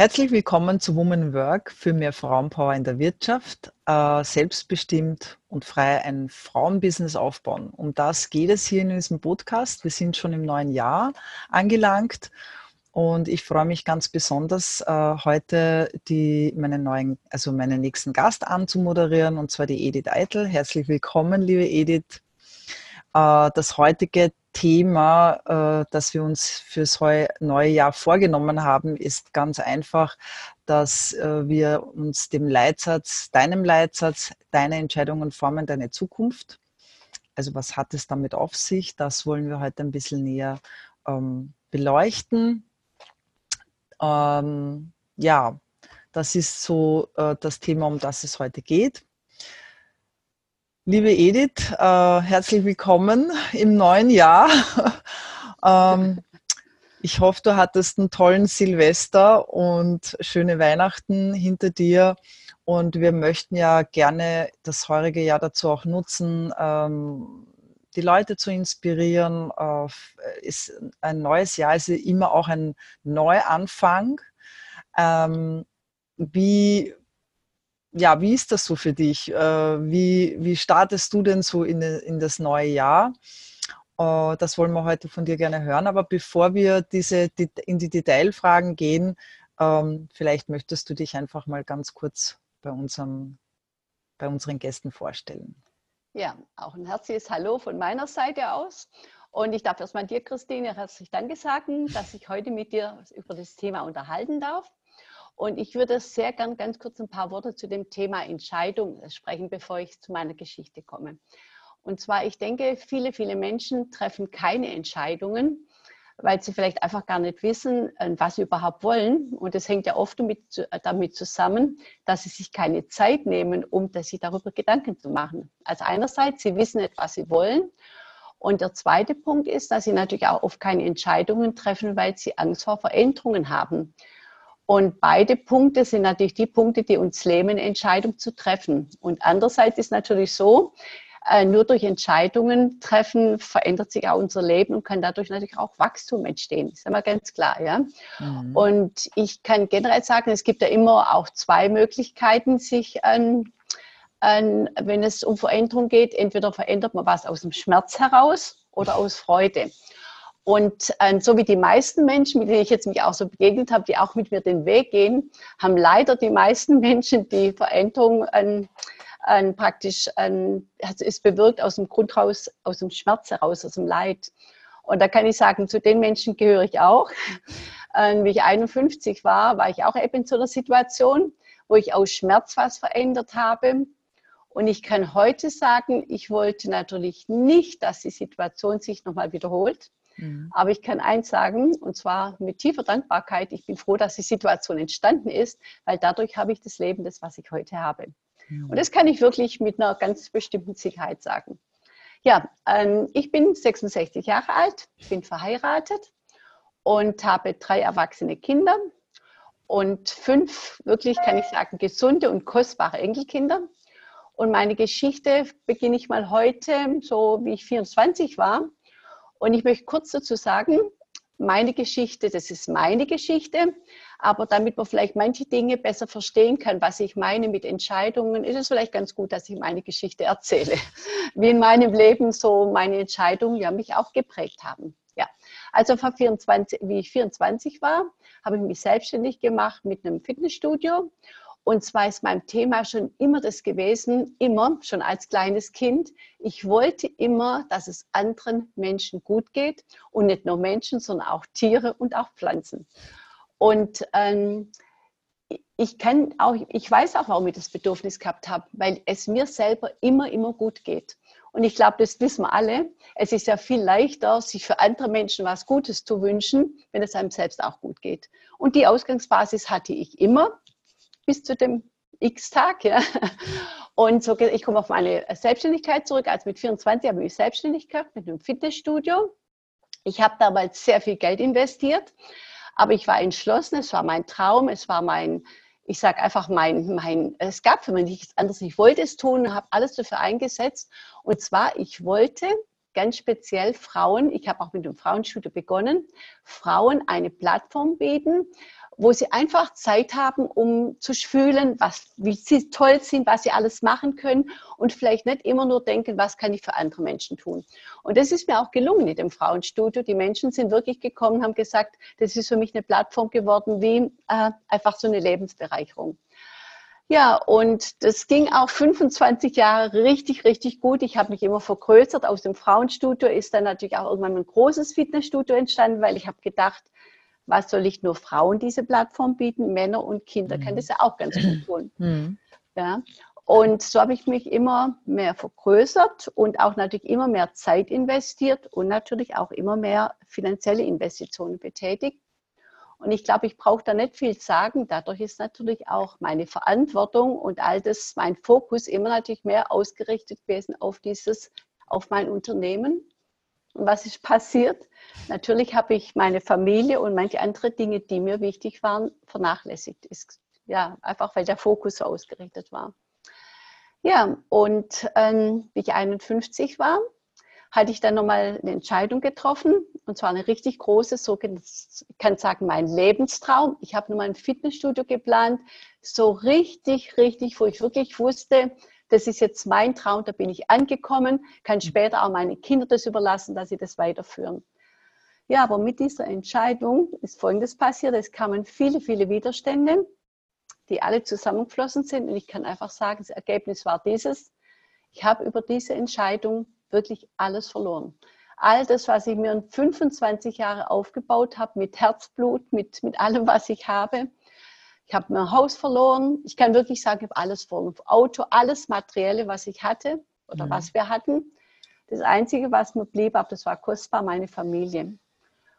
Herzlich willkommen zu Women Work für mehr Frauenpower in der Wirtschaft, äh, selbstbestimmt und frei ein Frauenbusiness aufbauen. Um das geht es hier in diesem Podcast. Wir sind schon im neuen Jahr angelangt und ich freue mich ganz besonders, äh, heute die, meinen neuen, also meinen nächsten Gast anzumoderieren, und zwar die Edith Eitel. Herzlich willkommen, liebe Edith. Äh, das heutige Thema, äh, das wir uns fürs neue Jahr vorgenommen haben, ist ganz einfach, dass äh, wir uns dem Leitsatz, deinem Leitsatz, deine Entscheidungen formen deine Zukunft. Also was hat es damit auf sich? Das wollen wir heute ein bisschen näher ähm, beleuchten. Ähm, ja, das ist so äh, das Thema, um das es heute geht. Liebe Edith, äh, herzlich willkommen im neuen Jahr. ähm, ich hoffe, du hattest einen tollen Silvester und schöne Weihnachten hinter dir. Und wir möchten ja gerne das heurige Jahr dazu auch nutzen, ähm, die Leute zu inspirieren. Äh, ist ein neues Jahr ist immer auch ein Neuanfang. Ähm, wie ja, wie ist das so für dich? Äh, wie, wie startest du denn so in, in das neue Jahr? Äh, das wollen wir heute von dir gerne hören. Aber bevor wir diese, in die Detailfragen gehen, ähm, vielleicht möchtest du dich einfach mal ganz kurz bei, unserem, bei unseren Gästen vorstellen. Ja, auch ein herzliches Hallo von meiner Seite aus. Und ich darf erstmal dir, Christine, herzlich Danke sagen, dass ich heute mit dir über das Thema unterhalten darf. Und ich würde sehr gern ganz kurz ein paar Worte zu dem Thema Entscheidung sprechen, bevor ich zu meiner Geschichte komme. Und zwar, ich denke, viele, viele Menschen treffen keine Entscheidungen, weil sie vielleicht einfach gar nicht wissen, äh, was sie überhaupt wollen. Und das hängt ja oft damit, äh, damit zusammen, dass sie sich keine Zeit nehmen, um sich darüber Gedanken zu machen. Also einerseits, sie wissen nicht, was sie wollen. Und der zweite Punkt ist, dass sie natürlich auch oft keine Entscheidungen treffen, weil sie Angst vor Veränderungen haben. Und beide Punkte sind natürlich die Punkte, die uns lähmen, Entscheidungen zu treffen. Und andererseits ist natürlich so, äh, nur durch Entscheidungen treffen verändert sich auch unser Leben und kann dadurch natürlich auch Wachstum entstehen. Das ist immer ganz klar, ja. Mhm. Und ich kann generell sagen, es gibt ja immer auch zwei Möglichkeiten, sich an, an, wenn es um Veränderung geht. Entweder verändert man was aus dem Schmerz heraus oder aus Freude. Und äh, so wie die meisten Menschen, mit denen ich jetzt mich auch so begegnet habe, die auch mit mir den Weg gehen, haben leider die meisten Menschen die Veränderung an, an praktisch an, also ist bewirkt aus dem Grund raus, aus dem Schmerz heraus, aus dem Leid. Und da kann ich sagen, zu den Menschen gehöre ich auch. Ähm, wie ich 51 war, war ich auch eben in so einer Situation, wo ich aus Schmerz was verändert habe. Und ich kann heute sagen, ich wollte natürlich nicht, dass die Situation sich nochmal wiederholt. Mhm. Aber ich kann eins sagen, und zwar mit tiefer Dankbarkeit, ich bin froh, dass die Situation entstanden ist, weil dadurch habe ich das Leben, das, was ich heute habe. Mhm. Und das kann ich wirklich mit einer ganz bestimmten Sicherheit sagen. Ja, ähm, ich bin 66 Jahre alt, bin verheiratet und habe drei erwachsene Kinder und fünf, wirklich kann ich sagen, gesunde und kostbare Enkelkinder. Und meine Geschichte beginne ich mal heute, so wie ich 24 war. Und ich möchte kurz dazu sagen, meine Geschichte, das ist meine Geschichte, aber damit man vielleicht manche Dinge besser verstehen kann, was ich meine mit Entscheidungen, ist es vielleicht ganz gut, dass ich meine Geschichte erzähle, wie in meinem Leben so meine Entscheidungen ja mich auch geprägt haben. Ja, also vor 24, wie ich 24 war, habe ich mich selbstständig gemacht mit einem Fitnessstudio und zwar ist mein Thema schon immer das gewesen, immer, schon als kleines Kind. Ich wollte immer, dass es anderen Menschen gut geht und nicht nur Menschen, sondern auch Tiere und auch Pflanzen. Und ähm, ich kann auch, ich weiß auch, warum ich das Bedürfnis gehabt habe, weil es mir selber immer, immer gut geht. Und ich glaube, das wissen wir alle. Es ist ja viel leichter, sich für andere Menschen was Gutes zu wünschen, wenn es einem selbst auch gut geht. Und die Ausgangsbasis hatte ich immer bis zu dem X-Tag. Ja. Und so, ich komme auf meine Selbstständigkeit zurück. Also mit 24 habe ich selbstständig gehabt mit einem Fitnessstudio. Ich habe damals sehr viel Geld investiert, aber ich war entschlossen, es war mein Traum, es war mein, ich sage einfach mein, mein, es gab für mich nichts anderes. Ich wollte es tun, habe alles dafür eingesetzt. Und zwar, ich wollte ganz speziell Frauen, ich habe auch mit dem Frauenstudio begonnen, Frauen eine Plattform bieten, wo sie einfach Zeit haben, um zu fühlen, was, wie sie toll sind, was sie alles machen können und vielleicht nicht immer nur denken, was kann ich für andere Menschen tun. Und das ist mir auch gelungen in dem Frauenstudio. Die Menschen sind wirklich gekommen, haben gesagt, das ist für mich eine Plattform geworden, wie äh, einfach so eine Lebensbereicherung. Ja, und das ging auch 25 Jahre richtig, richtig gut. Ich habe mich immer vergrößert. Aus dem Frauenstudio ist dann natürlich auch irgendwann ein großes Fitnessstudio entstanden, weil ich habe gedacht, was soll ich nur Frauen diese Plattform bieten? Männer und Kinder mhm. können das ja auch ganz gut tun. Mhm. Ja. Und so habe ich mich immer mehr vergrößert und auch natürlich immer mehr Zeit investiert und natürlich auch immer mehr finanzielle Investitionen betätigt. Und ich glaube, ich brauche da nicht viel sagen. Dadurch ist natürlich auch meine Verantwortung und all das, mein Fokus immer natürlich mehr ausgerichtet gewesen auf dieses, auf mein Unternehmen was ist passiert? Natürlich habe ich meine Familie und manche andere Dinge, die mir wichtig waren, vernachlässigt. Ist, ja, einfach weil der Fokus so ausgerichtet war. Ja, und ähm, wie ich 51 war, hatte ich dann nochmal eine Entscheidung getroffen. Und zwar eine richtig große, so ich kann sagen, mein Lebenstraum. Ich habe nochmal ein Fitnessstudio geplant, so richtig, richtig, wo ich wirklich wusste, das ist jetzt mein Traum, da bin ich angekommen, kann mhm. später auch meine Kinder das überlassen, dass sie das weiterführen. Ja, aber mit dieser Entscheidung ist Folgendes passiert. Es kamen viele, viele Widerstände, die alle zusammengeflossen sind. Und ich kann einfach sagen, das Ergebnis war dieses. Ich habe über diese Entscheidung wirklich alles verloren. All das, was ich mir in 25 Jahren aufgebaut habe, mit Herzblut, mit, mit allem, was ich habe, ich habe mein Haus verloren. Ich kann wirklich sagen, ich habe alles verloren. Auto, alles Materielle, was ich hatte oder mhm. was wir hatten. Das Einzige, was mir blieb, aber das war kostbar, meine Familie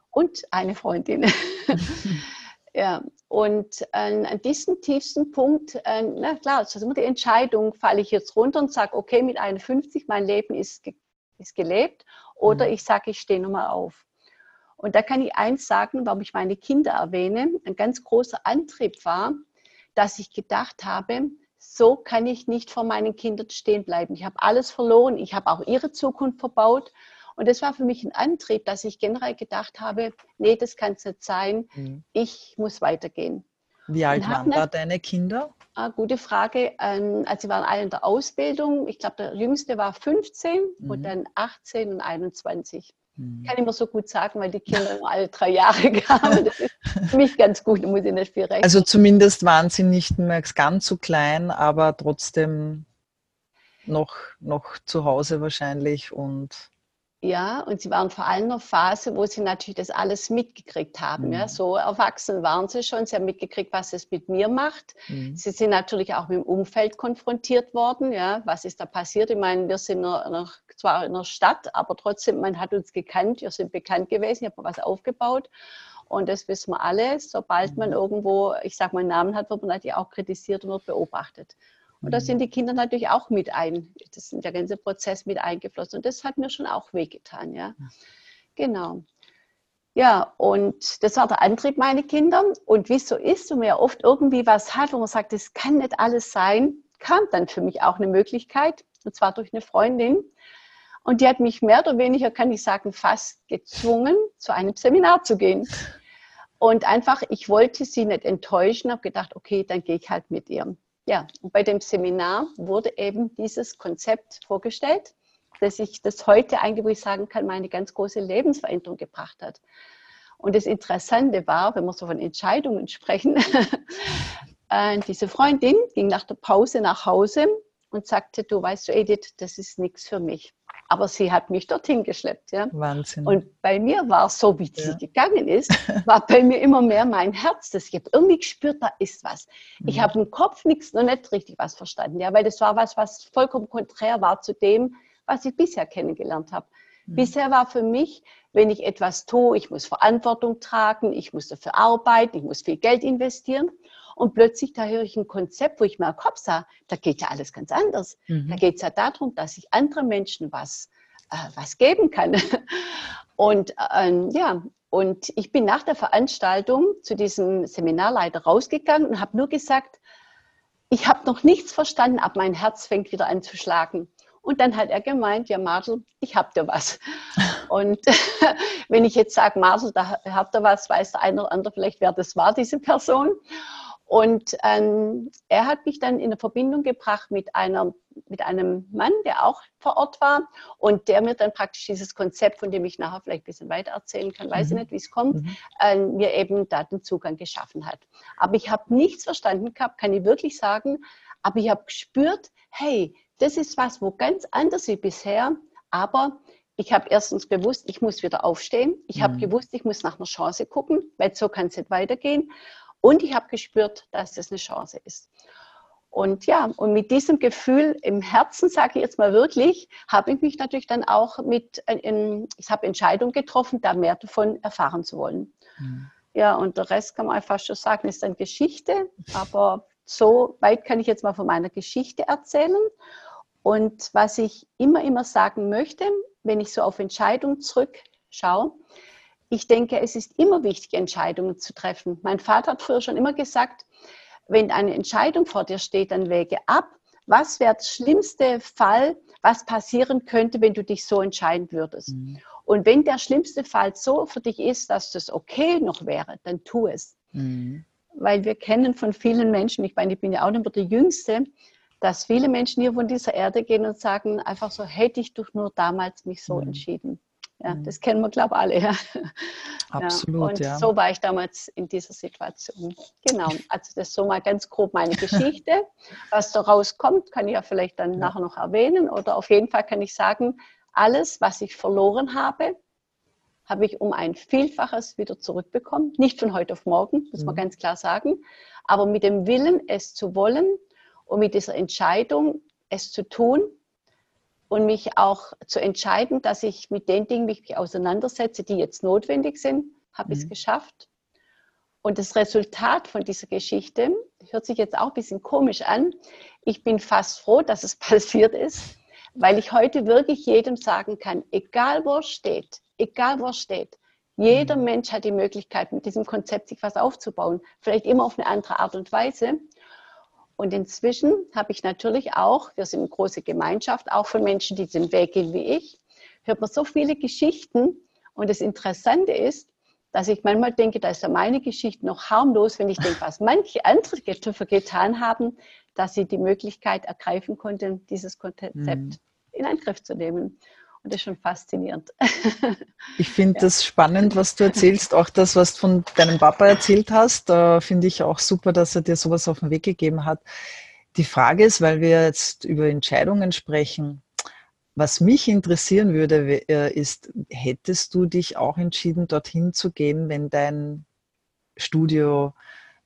und eine Freundin. ja, und äh, an diesem tiefsten Punkt, äh, na klar, das ist immer die Entscheidung, falle ich jetzt runter und sage, okay, mit 51, mein Leben ist, ge ist gelebt, oder mhm. ich sage, ich stehe nochmal auf. Und da kann ich eins sagen, warum ich meine Kinder erwähne. Ein ganz großer Antrieb war, dass ich gedacht habe, so kann ich nicht vor meinen Kindern stehen bleiben. Ich habe alles verloren, ich habe auch ihre Zukunft verbaut. Und das war für mich ein Antrieb, dass ich generell gedacht habe, nee, das kann es nicht sein, mhm. ich muss weitergehen. Wie alt waren da deine Kinder? Ah, gute Frage. Ähm, also sie waren alle in der Ausbildung. Ich glaube, der jüngste war 15 mhm. und dann 18 und 21. Mhm. Kann ich mir so gut sagen, weil die Kinder nur alle drei Jahre kamen. Das ist für mich ganz gut, muss ich nicht viel rechnen. Also zumindest waren sie nicht mehr ganz so klein, aber trotzdem noch, noch zu Hause wahrscheinlich und ja, und sie waren vor allem in einer Phase, wo sie natürlich das alles mitgekriegt haben. Mhm. Ja, so erwachsen waren sie schon. Sie haben mitgekriegt, was es mit mir macht. Mhm. Sie sind natürlich auch mit dem Umfeld konfrontiert worden. Ja, was ist da passiert? Ich meine, wir sind noch, zwar in der Stadt, aber trotzdem, man hat uns gekannt. Wir sind bekannt gewesen. Ich habe was aufgebaut. Und das wissen wir alle. Sobald man mhm. irgendwo, ich sage mal, einen Namen hat, wird man natürlich auch kritisiert und wird beobachtet. Und da mhm. sind die Kinder natürlich auch mit ein, das ist der ganze Prozess mit eingeflossen. Und das hat mir schon auch wehgetan, ja. Genau. Ja, und das war der Antrieb meiner Kinder. Und wie es so ist, wenn man ja oft irgendwie was hat, wo man sagt, das kann nicht alles sein, kam dann für mich auch eine Möglichkeit, und zwar durch eine Freundin. Und die hat mich mehr oder weniger, kann ich sagen, fast gezwungen, zu einem Seminar zu gehen. Und einfach, ich wollte sie nicht enttäuschen, habe gedacht, okay, dann gehe ich halt mit ihr. Ja, und bei dem Seminar wurde eben dieses Konzept vorgestellt, dass ich das heute eigentlich, wo ich sagen kann, meine ganz große Lebensveränderung gebracht hat. Und das Interessante war, wenn wir so von Entscheidungen sprechen, äh, diese Freundin ging nach der Pause nach Hause und sagte, du weißt du, Edith, das ist nichts für mich. Aber sie hat mich dorthin geschleppt. Ja? Wahnsinn. Und bei mir war es so, wie sie ja. gegangen ist, war bei mir immer mehr mein Herz. Das, ich habe irgendwie gespürt, da ist was. Ich mhm. habe im Kopf nichts, noch nicht richtig was verstanden. Ja? Weil das war was, was vollkommen konträr war zu dem, was ich bisher kennengelernt habe. Mhm. Bisher war für mich, wenn ich etwas tue, ich muss Verantwortung tragen, ich muss dafür arbeiten, ich muss viel Geld investieren. Und plötzlich, da höre ich ein Konzept, wo ich mir Kopf sage, da geht ja alles ganz anders. Mhm. Da geht es ja darum, dass ich anderen Menschen was, äh, was geben kann. Und ähm, ja, und ich bin nach der Veranstaltung zu diesem Seminarleiter rausgegangen und habe nur gesagt, ich habe noch nichts verstanden, aber mein Herz fängt wieder an zu schlagen. Und dann hat er gemeint, ja Marcel, ich hab dir was. Und wenn ich jetzt sage, Marcel, da habt ihr was, weiß der eine oder andere vielleicht, wer das war, diese Person. Und ähm, er hat mich dann in eine Verbindung gebracht mit, einer, mit einem Mann, der auch vor Ort war und der mir dann praktisch dieses Konzept, von dem ich nachher vielleicht ein bisschen weiter erzählen kann, weiß mhm. ich nicht, wie es kommt, mhm. äh, mir eben da den Zugang geschaffen hat. Aber ich habe nichts verstanden gehabt, kann ich wirklich sagen, aber ich habe gespürt, hey, das ist was, wo ganz anders wie bisher, aber ich habe erstens gewusst, ich muss wieder aufstehen. Ich mhm. habe gewusst, ich muss nach einer Chance gucken, weil so kann es nicht weitergehen. Und ich habe gespürt, dass das eine Chance ist. Und ja, und mit diesem Gefühl im Herzen, sage ich jetzt mal wirklich, habe ich mich natürlich dann auch mit, äh, in, ich habe Entscheidungen getroffen, da mehr davon erfahren zu wollen. Mhm. Ja, und der Rest kann man einfach schon sagen, ist dann Geschichte. Aber so weit kann ich jetzt mal von meiner Geschichte erzählen. Und was ich immer, immer sagen möchte, wenn ich so auf Entscheidungen zurückschaue, ich denke, es ist immer wichtig, Entscheidungen zu treffen. Mein Vater hat früher schon immer gesagt, wenn eine Entscheidung vor dir steht, dann wäge ab, was wäre der schlimmste Fall, was passieren könnte, wenn du dich so entscheiden würdest. Mhm. Und wenn der schlimmste Fall so für dich ist, dass das okay noch wäre, dann tu es. Mhm. Weil wir kennen von vielen Menschen, ich meine, ich bin ja auch nicht mehr der Jüngste, dass viele Menschen hier von dieser Erde gehen und sagen einfach so, hätte ich doch nur damals mich so mhm. entschieden. Ja, mhm. das kennen wir, glaube ich, alle. Ja. Absolut, ja. Und ja. so war ich damals in dieser Situation. Genau, also das ist so mal ganz grob meine Geschichte. Was daraus kommt, kann ich ja vielleicht dann ja. nachher noch erwähnen. Oder auf jeden Fall kann ich sagen, alles, was ich verloren habe, habe ich um ein Vielfaches wieder zurückbekommen. Nicht von heute auf morgen, muss man mhm. ganz klar sagen, aber mit dem Willen, es zu wollen und mit dieser Entscheidung, es zu tun, und mich auch zu entscheiden, dass ich mit den Dingen mich auseinandersetze, die jetzt notwendig sind, habe ich es mhm. geschafft. Und das Resultat von dieser Geschichte hört sich jetzt auch ein bisschen komisch an. Ich bin fast froh, dass es passiert ist, weil ich heute wirklich jedem sagen kann, egal wo er steht, egal wo er steht, jeder mhm. Mensch hat die Möglichkeit, mit diesem Konzept sich was aufzubauen. Vielleicht immer auf eine andere Art und Weise. Und inzwischen habe ich natürlich auch, wir sind eine große Gemeinschaft, auch von Menschen, die den Weg gehen wie ich, hört man so viele Geschichten. Und das Interessante ist, dass ich manchmal denke, da ist ja meine Geschichte noch harmlos, wenn ich denke, was manche andere getan haben, dass sie die Möglichkeit ergreifen konnten, dieses Konzept mhm. in Angriff zu nehmen. Und das ist schon faszinierend. Ich finde ja. das spannend, was du erzählst. Auch das, was du von deinem Papa erzählt hast, da finde ich auch super, dass er dir sowas auf den Weg gegeben hat. Die Frage ist, weil wir jetzt über Entscheidungen sprechen, was mich interessieren würde, äh, ist, hättest du dich auch entschieden, dorthin zu gehen, wenn dein Studio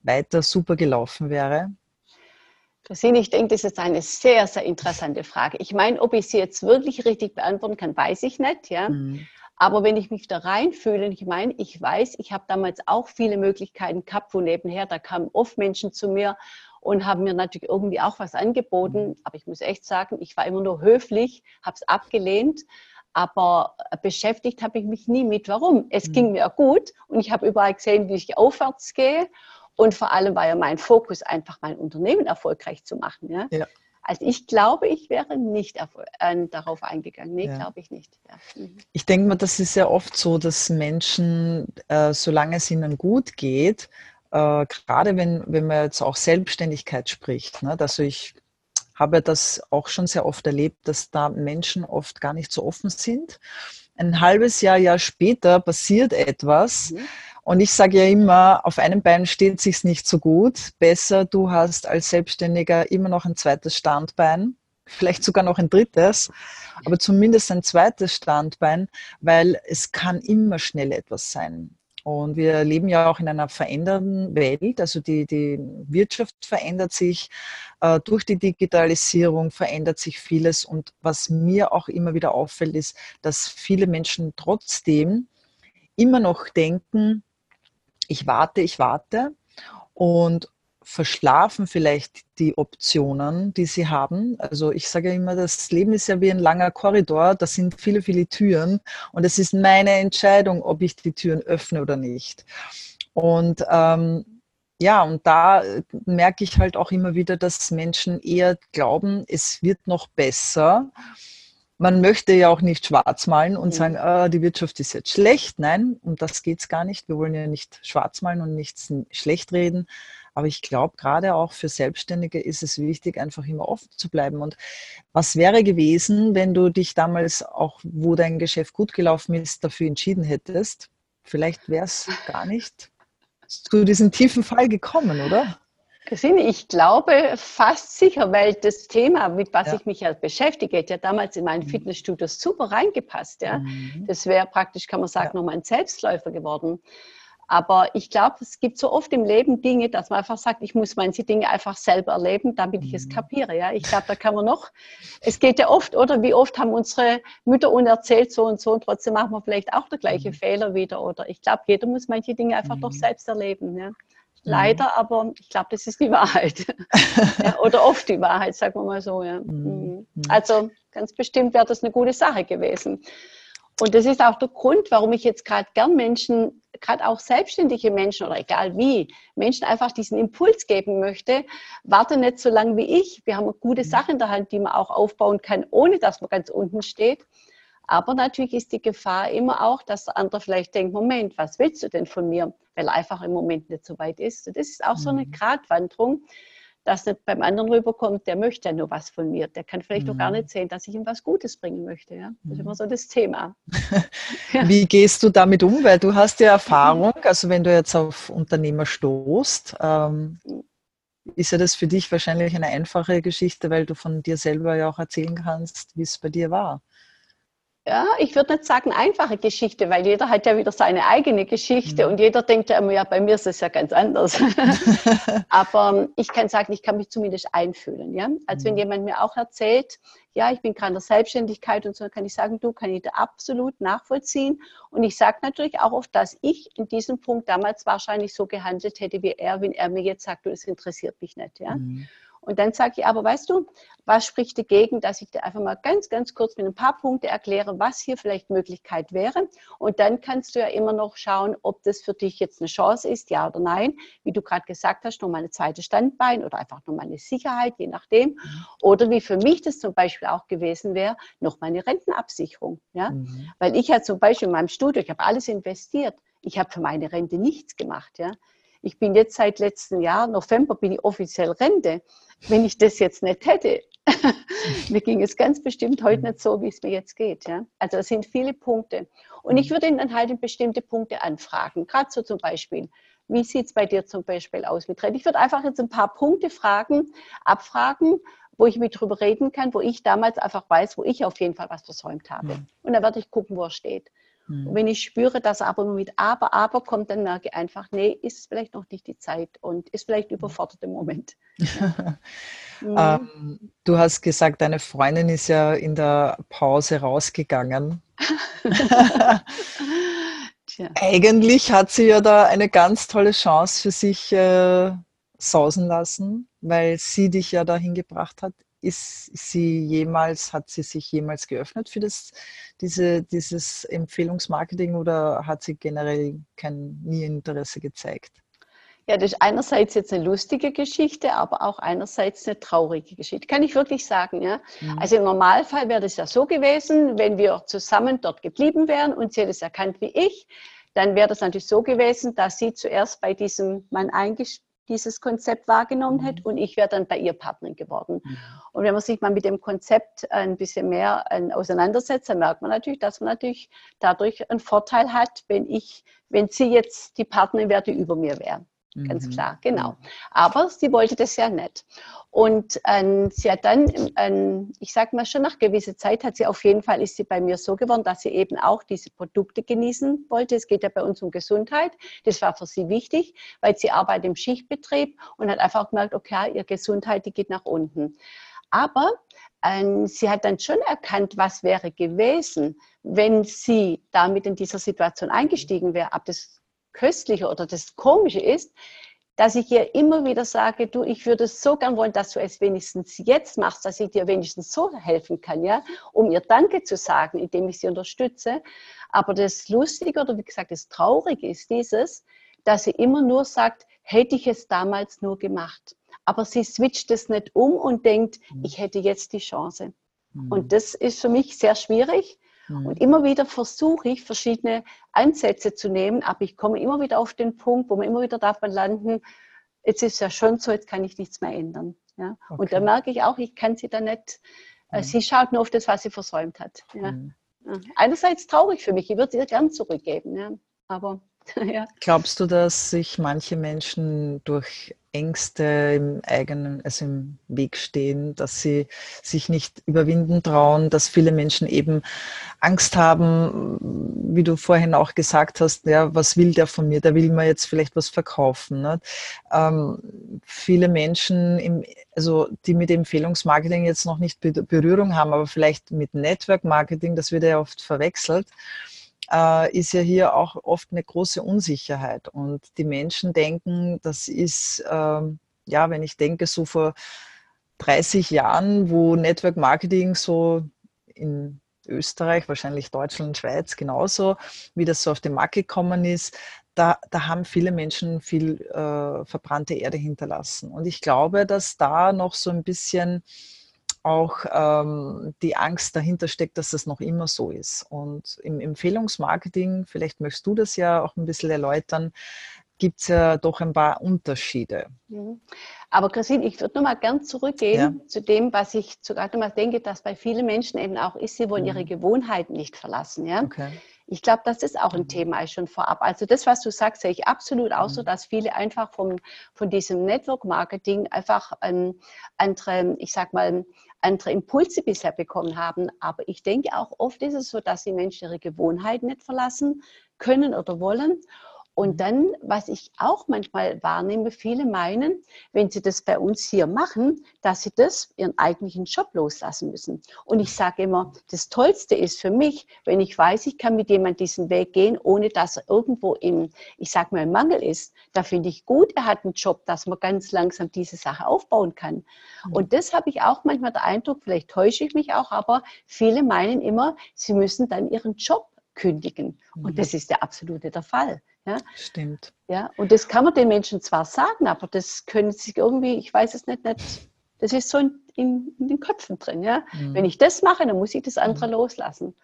weiter super gelaufen wäre? Christine, ich denke, das ist eine sehr, sehr interessante Frage. Ich meine, ob ich sie jetzt wirklich richtig beantworten kann, weiß ich nicht. Ja? Mhm. Aber wenn ich mich da reinfühle, ich meine, ich weiß, ich habe damals auch viele Möglichkeiten gehabt, wo nebenher, da kamen oft Menschen zu mir und haben mir natürlich irgendwie auch was angeboten. Mhm. Aber ich muss echt sagen, ich war immer nur höflich, habe es abgelehnt. Aber beschäftigt habe ich mich nie mit, warum. Es mhm. ging mir gut und ich habe überall gesehen, wie ich aufwärts gehe. Und vor allem war ja mein Fokus einfach, mein Unternehmen erfolgreich zu machen. Ja? ja. Also ich glaube, ich wäre nicht äh, darauf eingegangen. Nee, ja. glaube ich nicht. Ja. Mhm. Ich denke mal, das ist ja oft so, dass Menschen, äh, solange es ihnen gut geht, äh, gerade wenn, wenn man jetzt auch Selbstständigkeit spricht, ne, also ich habe das auch schon sehr oft erlebt, dass da Menschen oft gar nicht so offen sind. Ein halbes Jahr, Jahr später passiert etwas. Mhm und ich sage ja immer, auf einem Bein steht sich's nicht so gut. Besser, du hast als Selbstständiger immer noch ein zweites Standbein, vielleicht sogar noch ein drittes, aber zumindest ein zweites Standbein, weil es kann immer schnell etwas sein. Und wir leben ja auch in einer verändernden Welt. Also die, die Wirtschaft verändert sich. Äh, durch die Digitalisierung verändert sich vieles. Und was mir auch immer wieder auffällt, ist, dass viele Menschen trotzdem immer noch denken, ich warte, ich warte und verschlafen vielleicht die Optionen, die sie haben. Also ich sage immer, das Leben ist ja wie ein langer Korridor, da sind viele, viele Türen und es ist meine Entscheidung, ob ich die Türen öffne oder nicht. Und ähm, ja, und da merke ich halt auch immer wieder, dass Menschen eher glauben, es wird noch besser man möchte ja auch nicht schwarz malen und mhm. sagen, ah, die Wirtschaft ist jetzt schlecht. Nein, um das geht es gar nicht. Wir wollen ja nicht schwarz malen und nichts schlecht reden. Aber ich glaube, gerade auch für Selbstständige ist es wichtig, einfach immer offen zu bleiben. Und was wäre gewesen, wenn du dich damals auch, wo dein Geschäft gut gelaufen ist, dafür entschieden hättest? Vielleicht wäre es gar nicht zu diesem tiefen Fall gekommen, oder? Christine, ich glaube fast sicher, weil das Thema, mit was ja. ich mich ja beschäftige, hat ja damals in meinen mhm. Fitnessstudios super reingepasst. Ja? Mhm. Das wäre praktisch, kann man sagen, ja. nochmal ein Selbstläufer geworden. Aber ich glaube, es gibt so oft im Leben Dinge, dass man einfach sagt, ich muss manche Dinge einfach selber erleben, damit ich es mhm. kapiere. Ja, ich glaube, da kann man noch. Es geht ja oft, oder wie oft haben unsere Mütter uns erzählt so und so und trotzdem machen wir vielleicht auch der gleiche mhm. Fehler wieder. Oder ich glaube, jeder muss manche Dinge einfach mhm. doch selbst erleben. Ja. Leider, aber ich glaube, das ist die Wahrheit. ja, oder oft die Wahrheit, sagen wir mal so. Ja. Mhm. Also ganz bestimmt wäre das eine gute Sache gewesen. Und das ist auch der Grund, warum ich jetzt gerade gern Menschen, gerade auch selbstständige Menschen oder egal wie, Menschen einfach diesen Impuls geben möchte. Warte nicht so lange wie ich. Wir haben eine gute mhm. Sache in der Hand, die man auch aufbauen kann, ohne dass man ganz unten steht. Aber natürlich ist die Gefahr immer auch, dass der andere vielleicht denkt, Moment, was willst du denn von mir? Weil er einfach im Moment nicht so weit ist. Und das ist auch so eine mhm. Gratwanderung dass nicht beim anderen rüberkommt, der möchte ja nur was von mir. Der kann vielleicht mhm. gar nicht sehen, dass ich ihm was Gutes bringen möchte. Ja? Das ist immer mhm. so das Thema. Wie gehst du damit um? Weil du hast ja Erfahrung, also wenn du jetzt auf Unternehmer stoßt, ähm, ist ja das für dich wahrscheinlich eine einfache Geschichte, weil du von dir selber ja auch erzählen kannst, wie es bei dir war ja, ich würde nicht sagen einfache Geschichte, weil jeder hat ja wieder seine eigene Geschichte mhm. und jeder denkt ja immer, ja, bei mir ist es ja ganz anders. Aber ich kann sagen, ich kann mich zumindest einfühlen. Ja? Als mhm. wenn jemand mir auch erzählt, ja, ich bin gerade in der Selbstständigkeit und so, kann ich sagen, du, kann ich da absolut nachvollziehen. Und ich sage natürlich auch oft, dass ich in diesem Punkt damals wahrscheinlich so gehandelt hätte wie er, wenn er mir jetzt sagt, du, das interessiert mich nicht. Ja? Mhm. Und dann sage ich, aber weißt du, was spricht dagegen, dass ich dir einfach mal ganz, ganz kurz mit ein paar Punkten erkläre, was hier vielleicht Möglichkeit wäre. Und dann kannst du ja immer noch schauen, ob das für dich jetzt eine Chance ist, ja oder nein. Wie du gerade gesagt hast, nochmal eine zweite Standbein oder einfach nochmal eine Sicherheit, je nachdem. Mhm. Oder wie für mich das zum Beispiel auch gewesen wäre, nochmal eine Rentenabsicherung. Ja? Mhm. Weil ich ja zum Beispiel in meinem Studio, ich habe alles investiert. Ich habe für meine Rente nichts gemacht. Ja? Ich bin jetzt seit letztem Jahr, November, bin ich offiziell Rente wenn ich das jetzt nicht hätte, mir ging es ganz bestimmt heute nicht so, wie es mir jetzt geht. Ja? Also es sind viele Punkte. Und ich würde ihn dann halt in bestimmte Punkte anfragen. Gerade so zum Beispiel, wie sieht es bei dir zum Beispiel aus mit Rente? Ich würde einfach jetzt ein paar Punkte fragen, abfragen, wo ich mit drüber reden kann, wo ich damals einfach weiß, wo ich auf jeden Fall was versäumt habe. Mhm. Und dann werde ich gucken, wo er steht. Mhm. Und wenn ich spüre, dass er aber mit Aber, Aber kommt, dann merke ich einfach, nee, ist vielleicht noch nicht die Zeit und ist vielleicht hm. überfordert im Moment. mhm. ähm, du hast gesagt, deine Freundin ist ja in der Pause rausgegangen. Eigentlich hat sie ja da eine ganz tolle Chance für sich äh, sausen lassen, weil sie dich ja dahin gebracht hat, ist sie jemals, hat sie sich jemals geöffnet für das, diese, dieses Empfehlungsmarketing oder hat sie generell kein nie Interesse gezeigt? Ja, das ist einerseits jetzt eine lustige Geschichte, aber auch einerseits eine traurige Geschichte. Kann ich wirklich sagen, ja. Mhm. Also im Normalfall wäre das ja so gewesen, wenn wir zusammen dort geblieben wären und sie hätte es erkannt wie ich, dann wäre das natürlich so gewesen, dass sie zuerst bei diesem Mann eingestellt dieses Konzept wahrgenommen mhm. hätte und ich wäre dann bei ihr Partnerin geworden. Mhm. Und wenn man sich mal mit dem Konzept ein bisschen mehr auseinandersetzt, dann merkt man natürlich, dass man natürlich dadurch einen Vorteil hat, wenn ich, wenn sie jetzt die Partnerin wäre, die über mir wäre. Ganz mhm. klar, genau. Aber sie wollte das ja nicht. Und ähm, sie hat dann, ähm, ich sage mal schon nach gewisser Zeit, hat sie auf jeden Fall, ist sie bei mir so geworden, dass sie eben auch diese Produkte genießen wollte. Es geht ja bei uns um Gesundheit. Das war für sie wichtig, weil sie arbeitet im Schichtbetrieb und hat einfach gemerkt, okay, ihre Gesundheit, die geht nach unten. Aber ähm, sie hat dann schon erkannt, was wäre gewesen, wenn sie damit in dieser Situation eingestiegen wäre. Aber das Köstliche oder das Komische ist, dass ich ihr immer wieder sage, du, ich würde so gern wollen, dass du es wenigstens jetzt machst, dass ich dir wenigstens so helfen kann, ja, um ihr Danke zu sagen, indem ich sie unterstütze. Aber das Lustige oder wie gesagt, das Traurige ist dieses, dass sie immer nur sagt, hätte ich es damals nur gemacht. Aber sie switcht es nicht um und denkt, mhm. ich hätte jetzt die Chance. Mhm. Und das ist für mich sehr schwierig. Mhm. Und immer wieder versuche ich, verschiedene Ansätze zu nehmen, aber ich komme immer wieder auf den Punkt, wo man immer wieder davon landen, jetzt ist ja schon so, jetzt kann ich nichts mehr ändern. Ja? Okay. Und da merke ich auch, ich kann sie da nicht, mhm. sie schaut nur auf das, was sie versäumt hat. Ja? Mhm. Einerseits traurig für mich, ich würde sie gern zurückgeben, ja? aber ja. Glaubst du, dass sich manche Menschen durch Ängste im eigenen, also im Weg stehen, dass sie sich nicht überwinden trauen, dass viele Menschen eben Angst haben, wie du vorhin auch gesagt hast, ja, was will der von mir? Der will mir jetzt vielleicht was verkaufen. Ne? Ähm, viele Menschen, im, also die mit Empfehlungsmarketing jetzt noch nicht Berührung haben, aber vielleicht mit Network Marketing, das wird ja oft verwechselt äh, ist ja hier auch oft eine große Unsicherheit. Und die Menschen denken, das ist, ähm, ja, wenn ich denke, so vor 30 Jahren, wo Network Marketing so in Österreich, wahrscheinlich Deutschland, Schweiz genauso, wie das so auf den Markt gekommen ist, da, da haben viele Menschen viel äh, verbrannte Erde hinterlassen. Und ich glaube, dass da noch so ein bisschen auch ähm, die Angst dahinter steckt, dass das noch immer so ist. Und im Empfehlungsmarketing, vielleicht möchtest du das ja auch ein bisschen erläutern, gibt es ja doch ein paar Unterschiede. Mhm. Aber Christine, ich würde nochmal gern zurückgehen ja. zu dem, was ich sogar nochmal denke, dass bei vielen Menschen eben auch ist, sie wollen mhm. ihre Gewohnheiten nicht verlassen. Ja? Okay. Ich glaube, das ist auch ein mhm. Thema schon vorab. Also das, was du sagst, sehe ich absolut auch so, mhm. dass viele einfach vom, von diesem Network Marketing einfach ähm, andere, ich sag mal, andere Impulse bisher bekommen haben. Aber ich denke auch oft ist es so, dass die Menschen ihre Gewohnheiten nicht verlassen können oder wollen. Und mhm. dann, was ich auch manchmal wahrnehme, viele meinen, wenn sie das bei uns hier machen, dass sie das ihren eigentlichen Job loslassen müssen. Und ich sage immer, das Tollste ist für mich, wenn ich weiß, ich kann mit jemandem diesen Weg gehen, ohne dass er irgendwo im, ich sage mal, im Mangel ist. Da finde ich gut, er hat einen Job, dass man ganz langsam diese Sache aufbauen kann. Mhm. Und das habe ich auch manchmal den Eindruck, vielleicht täusche ich mich auch, aber viele meinen immer, sie müssen dann ihren Job kündigen. Und mhm. das ist der absolute der Fall. Ja? Stimmt. Ja, und das kann man den Menschen zwar sagen, aber das können sie irgendwie, ich weiß es nicht, nicht das ist so in, in, in den Köpfen drin. Ja? Mhm. Wenn ich das mache, dann muss ich das andere mhm. loslassen.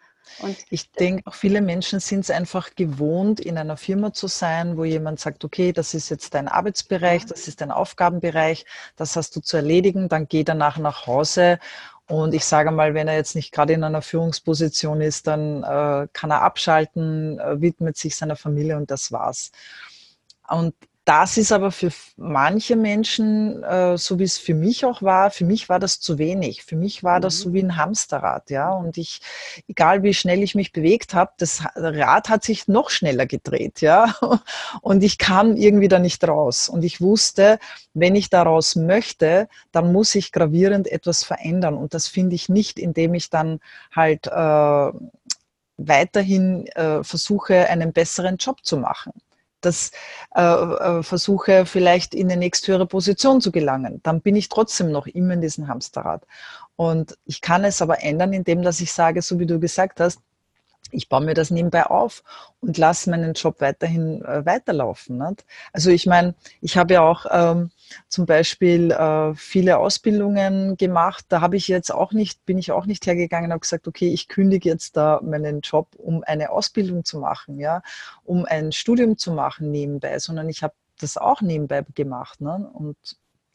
Und ich denke, auch viele Menschen sind es einfach gewohnt, in einer Firma zu sein, wo jemand sagt, okay, das ist jetzt dein Arbeitsbereich, das ist dein Aufgabenbereich, das hast du zu erledigen, dann geh danach nach Hause und ich sage mal, wenn er jetzt nicht gerade in einer Führungsposition ist, dann äh, kann er abschalten, äh, widmet sich seiner Familie und das war's. Und das ist aber für manche Menschen, äh, so wie es für mich auch war, für mich war das zu wenig. Für mich war das mhm. so wie ein Hamsterrad, ja. Und ich, egal wie schnell ich mich bewegt habe, das Rad hat sich noch schneller gedreht, ja. Und ich kam irgendwie da nicht raus. Und ich wusste, wenn ich daraus möchte, dann muss ich gravierend etwas verändern. Und das finde ich nicht, indem ich dann halt äh, weiterhin äh, versuche, einen besseren Job zu machen das äh, äh, versuche vielleicht in eine nächsthöhere Position zu gelangen, dann bin ich trotzdem noch immer in diesem Hamsterrad. Und ich kann es aber ändern, indem dass ich sage, so wie du gesagt hast, ich baue mir das nebenbei auf und lasse meinen Job weiterhin äh, weiterlaufen. Nicht? Also ich meine, ich habe ja auch ähm, zum Beispiel äh, viele Ausbildungen gemacht. Da habe ich jetzt auch nicht, bin ich auch nicht hergegangen und habe gesagt, okay, ich kündige jetzt da meinen Job, um eine Ausbildung zu machen, ja, um ein Studium zu machen nebenbei, sondern ich habe das auch nebenbei gemacht. Ne? Und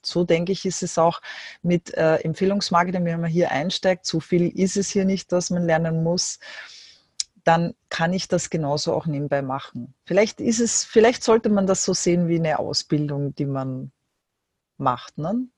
so denke ich, ist es auch mit äh, Empfehlungsmarketing, wenn man hier einsteigt. So viel ist es hier nicht, dass man lernen muss dann kann ich das genauso auch nebenbei machen. Vielleicht ist es, vielleicht sollte man das so sehen wie eine Ausbildung, die man macht. Ne?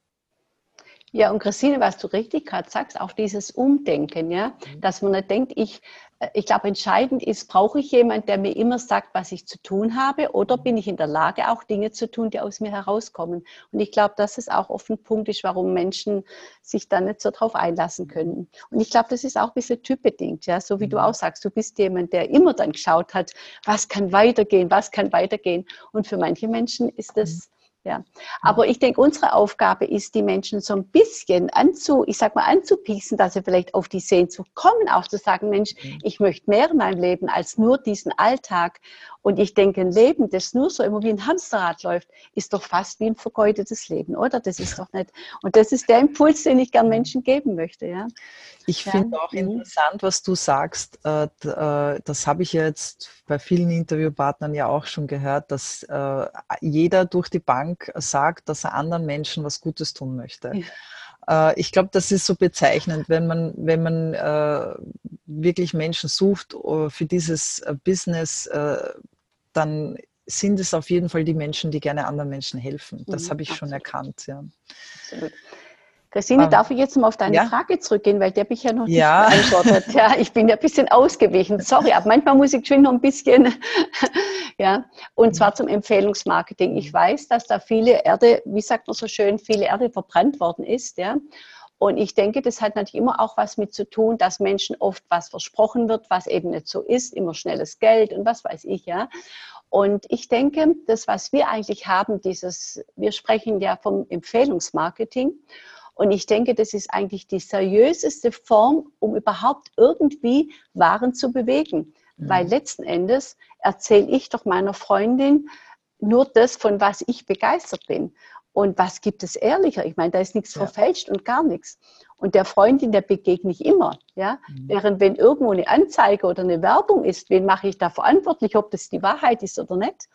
Ja, und Christine, was du richtig gerade sagst, auch dieses Umdenken, ja, mhm. dass man nicht denkt, ich, äh, ich glaube, entscheidend ist, brauche ich jemanden, der mir immer sagt, was ich zu tun habe, oder bin ich in der Lage, auch Dinge zu tun, die aus mir herauskommen? Und ich glaube, dass es auch oft ein Punkt ist, warum Menschen sich da nicht so drauf einlassen können. Und ich glaube, das ist auch ein bisschen typbedingt, ja, so wie du mhm. auch sagst, du bist jemand, der immer dann geschaut hat, was kann weitergehen, was kann weitergehen. Und für manche Menschen ist das Ja. Aber ich denke, unsere Aufgabe ist, die Menschen so ein bisschen anzu, ich sag mal, anzupieksen, dass sie vielleicht auf die Sehnsucht kommen, auch zu sagen, Mensch, mhm. ich möchte mehr in meinem Leben als nur diesen Alltag. Und ich denke, ein Leben, das nur so immer wie ein Hamsterrad läuft, ist doch fast wie ein vergeudetes Leben, oder? Das ist doch nicht. Und das ist der Impuls, den ich gern Menschen geben möchte, ja. Ich ja. finde auch mhm. interessant, was du sagst. Äh, äh, das habe ich jetzt bei vielen Interviewpartnern ja auch schon gehört, dass äh, jeder durch die Bank sagt, dass er anderen Menschen was Gutes tun möchte. Ja. Ich glaube, das ist so bezeichnend, wenn man, wenn man wirklich Menschen sucht für dieses Business, dann sind es auf jeden Fall die Menschen, die gerne anderen Menschen helfen. Das mhm, habe ich absolut. schon erkannt. Ja. Absolut. Christine, darf ich jetzt mal auf deine ja? Frage zurückgehen, weil der habe ich ja noch ja. nicht beantwortet. Ja, ich bin ja ein bisschen ausgewichen. Sorry, aber manchmal muss ich schon noch ein bisschen. ja, und zwar zum Empfehlungsmarketing. Ich weiß, dass da viele Erde, wie sagt man so schön, viele Erde verbrannt worden ist. Ja. Und ich denke, das hat natürlich immer auch was mit zu tun, dass Menschen oft was versprochen wird, was eben nicht so ist, immer schnelles Geld und was weiß ich, ja. Und ich denke, das, was wir eigentlich haben, dieses, wir sprechen ja vom Empfehlungsmarketing. Und ich denke, das ist eigentlich die seriöseste Form, um überhaupt irgendwie Waren zu bewegen. Mhm. Weil letzten Endes erzähle ich doch meiner Freundin nur das, von was ich begeistert bin. Und was gibt es ehrlicher? Ich meine, da ist nichts ja. verfälscht und gar nichts. Und der Freundin, der begegne ich immer. Ja? Mhm. Während wenn irgendwo eine Anzeige oder eine Werbung ist, wen mache ich da verantwortlich, ob das die Wahrheit ist oder nicht?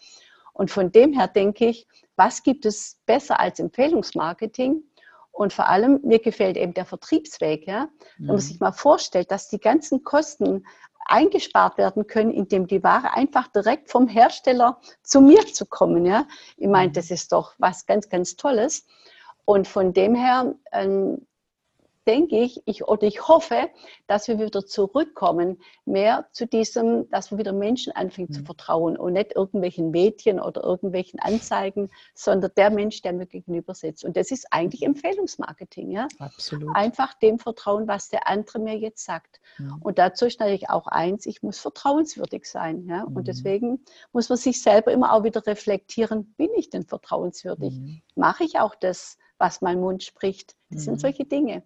Und von dem her denke ich, was gibt es besser als Empfehlungsmarketing? Und vor allem, mir gefällt eben der Vertriebsweg. Ja? Wenn man mhm. sich mal vorstellt, dass die ganzen Kosten eingespart werden können, indem die Ware einfach direkt vom Hersteller zu mir zu kommen. Ja? Ich meine, mhm. das ist doch was ganz, ganz Tolles. Und von dem her ähm, denke ich, ich oder ich hoffe, dass wir wieder zurückkommen, mehr zu diesem, dass wir wieder Menschen anfangen mhm. zu vertrauen und nicht irgendwelchen Medien oder irgendwelchen Anzeigen, sondern der Mensch, der mir gegenüber sitzt. Und das ist eigentlich Empfehlungsmarketing, ja. Absolut. Einfach dem vertrauen, was der andere mir jetzt sagt. Mhm. Und dazu ist natürlich auch eins, ich muss vertrauenswürdig sein, ja. Mhm. Und deswegen muss man sich selber immer auch wieder reflektieren, bin ich denn vertrauenswürdig? Mhm. Mache ich auch das, was mein Mund spricht? Das sind mhm. solche Dinge.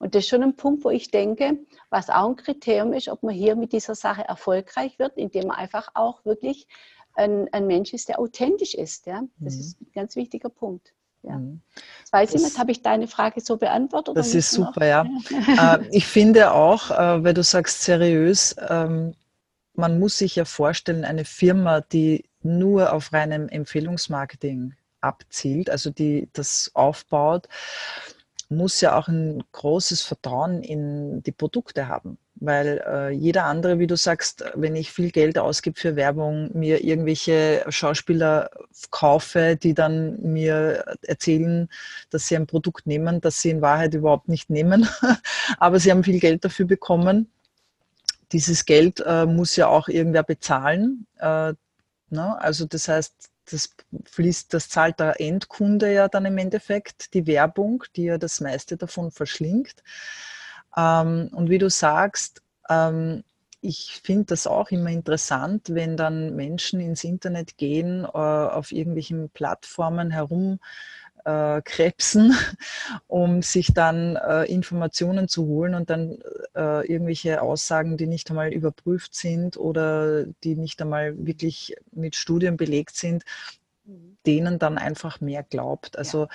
Und das ist schon ein Punkt, wo ich denke, was auch ein Kriterium ist, ob man hier mit dieser Sache erfolgreich wird, indem man einfach auch wirklich ein, ein Mensch ist, der authentisch ist. Ja? Das mhm. ist ein ganz wichtiger Punkt. Ja. Mhm. Jetzt weiß das, ich nicht, habe ich deine Frage so beantwortet? Das ist super, ja. Äh, ich finde auch, äh, weil du sagst seriös, ähm, man muss sich ja vorstellen, eine Firma, die nur auf reinem Empfehlungsmarketing abzielt, also die das aufbaut, muss ja auch ein großes Vertrauen in die Produkte haben. Weil äh, jeder andere, wie du sagst, wenn ich viel Geld ausgebe für Werbung, mir irgendwelche Schauspieler kaufe, die dann mir erzählen, dass sie ein Produkt nehmen, das sie in Wahrheit überhaupt nicht nehmen, aber sie haben viel Geld dafür bekommen. Dieses Geld äh, muss ja auch irgendwer bezahlen. Äh, ne? Also das heißt, das fließt, das zahlt der Endkunde ja dann im Endeffekt, die Werbung, die ja das meiste davon verschlingt. Ähm, und wie du sagst, ähm, ich finde das auch immer interessant, wenn dann Menschen ins Internet gehen, äh, auf irgendwelchen Plattformen herum äh, krebsen, um sich dann äh, Informationen zu holen und dann äh, irgendwelche Aussagen, die nicht einmal überprüft sind oder die nicht einmal wirklich mit Studien belegt sind, denen dann einfach mehr glaubt. Also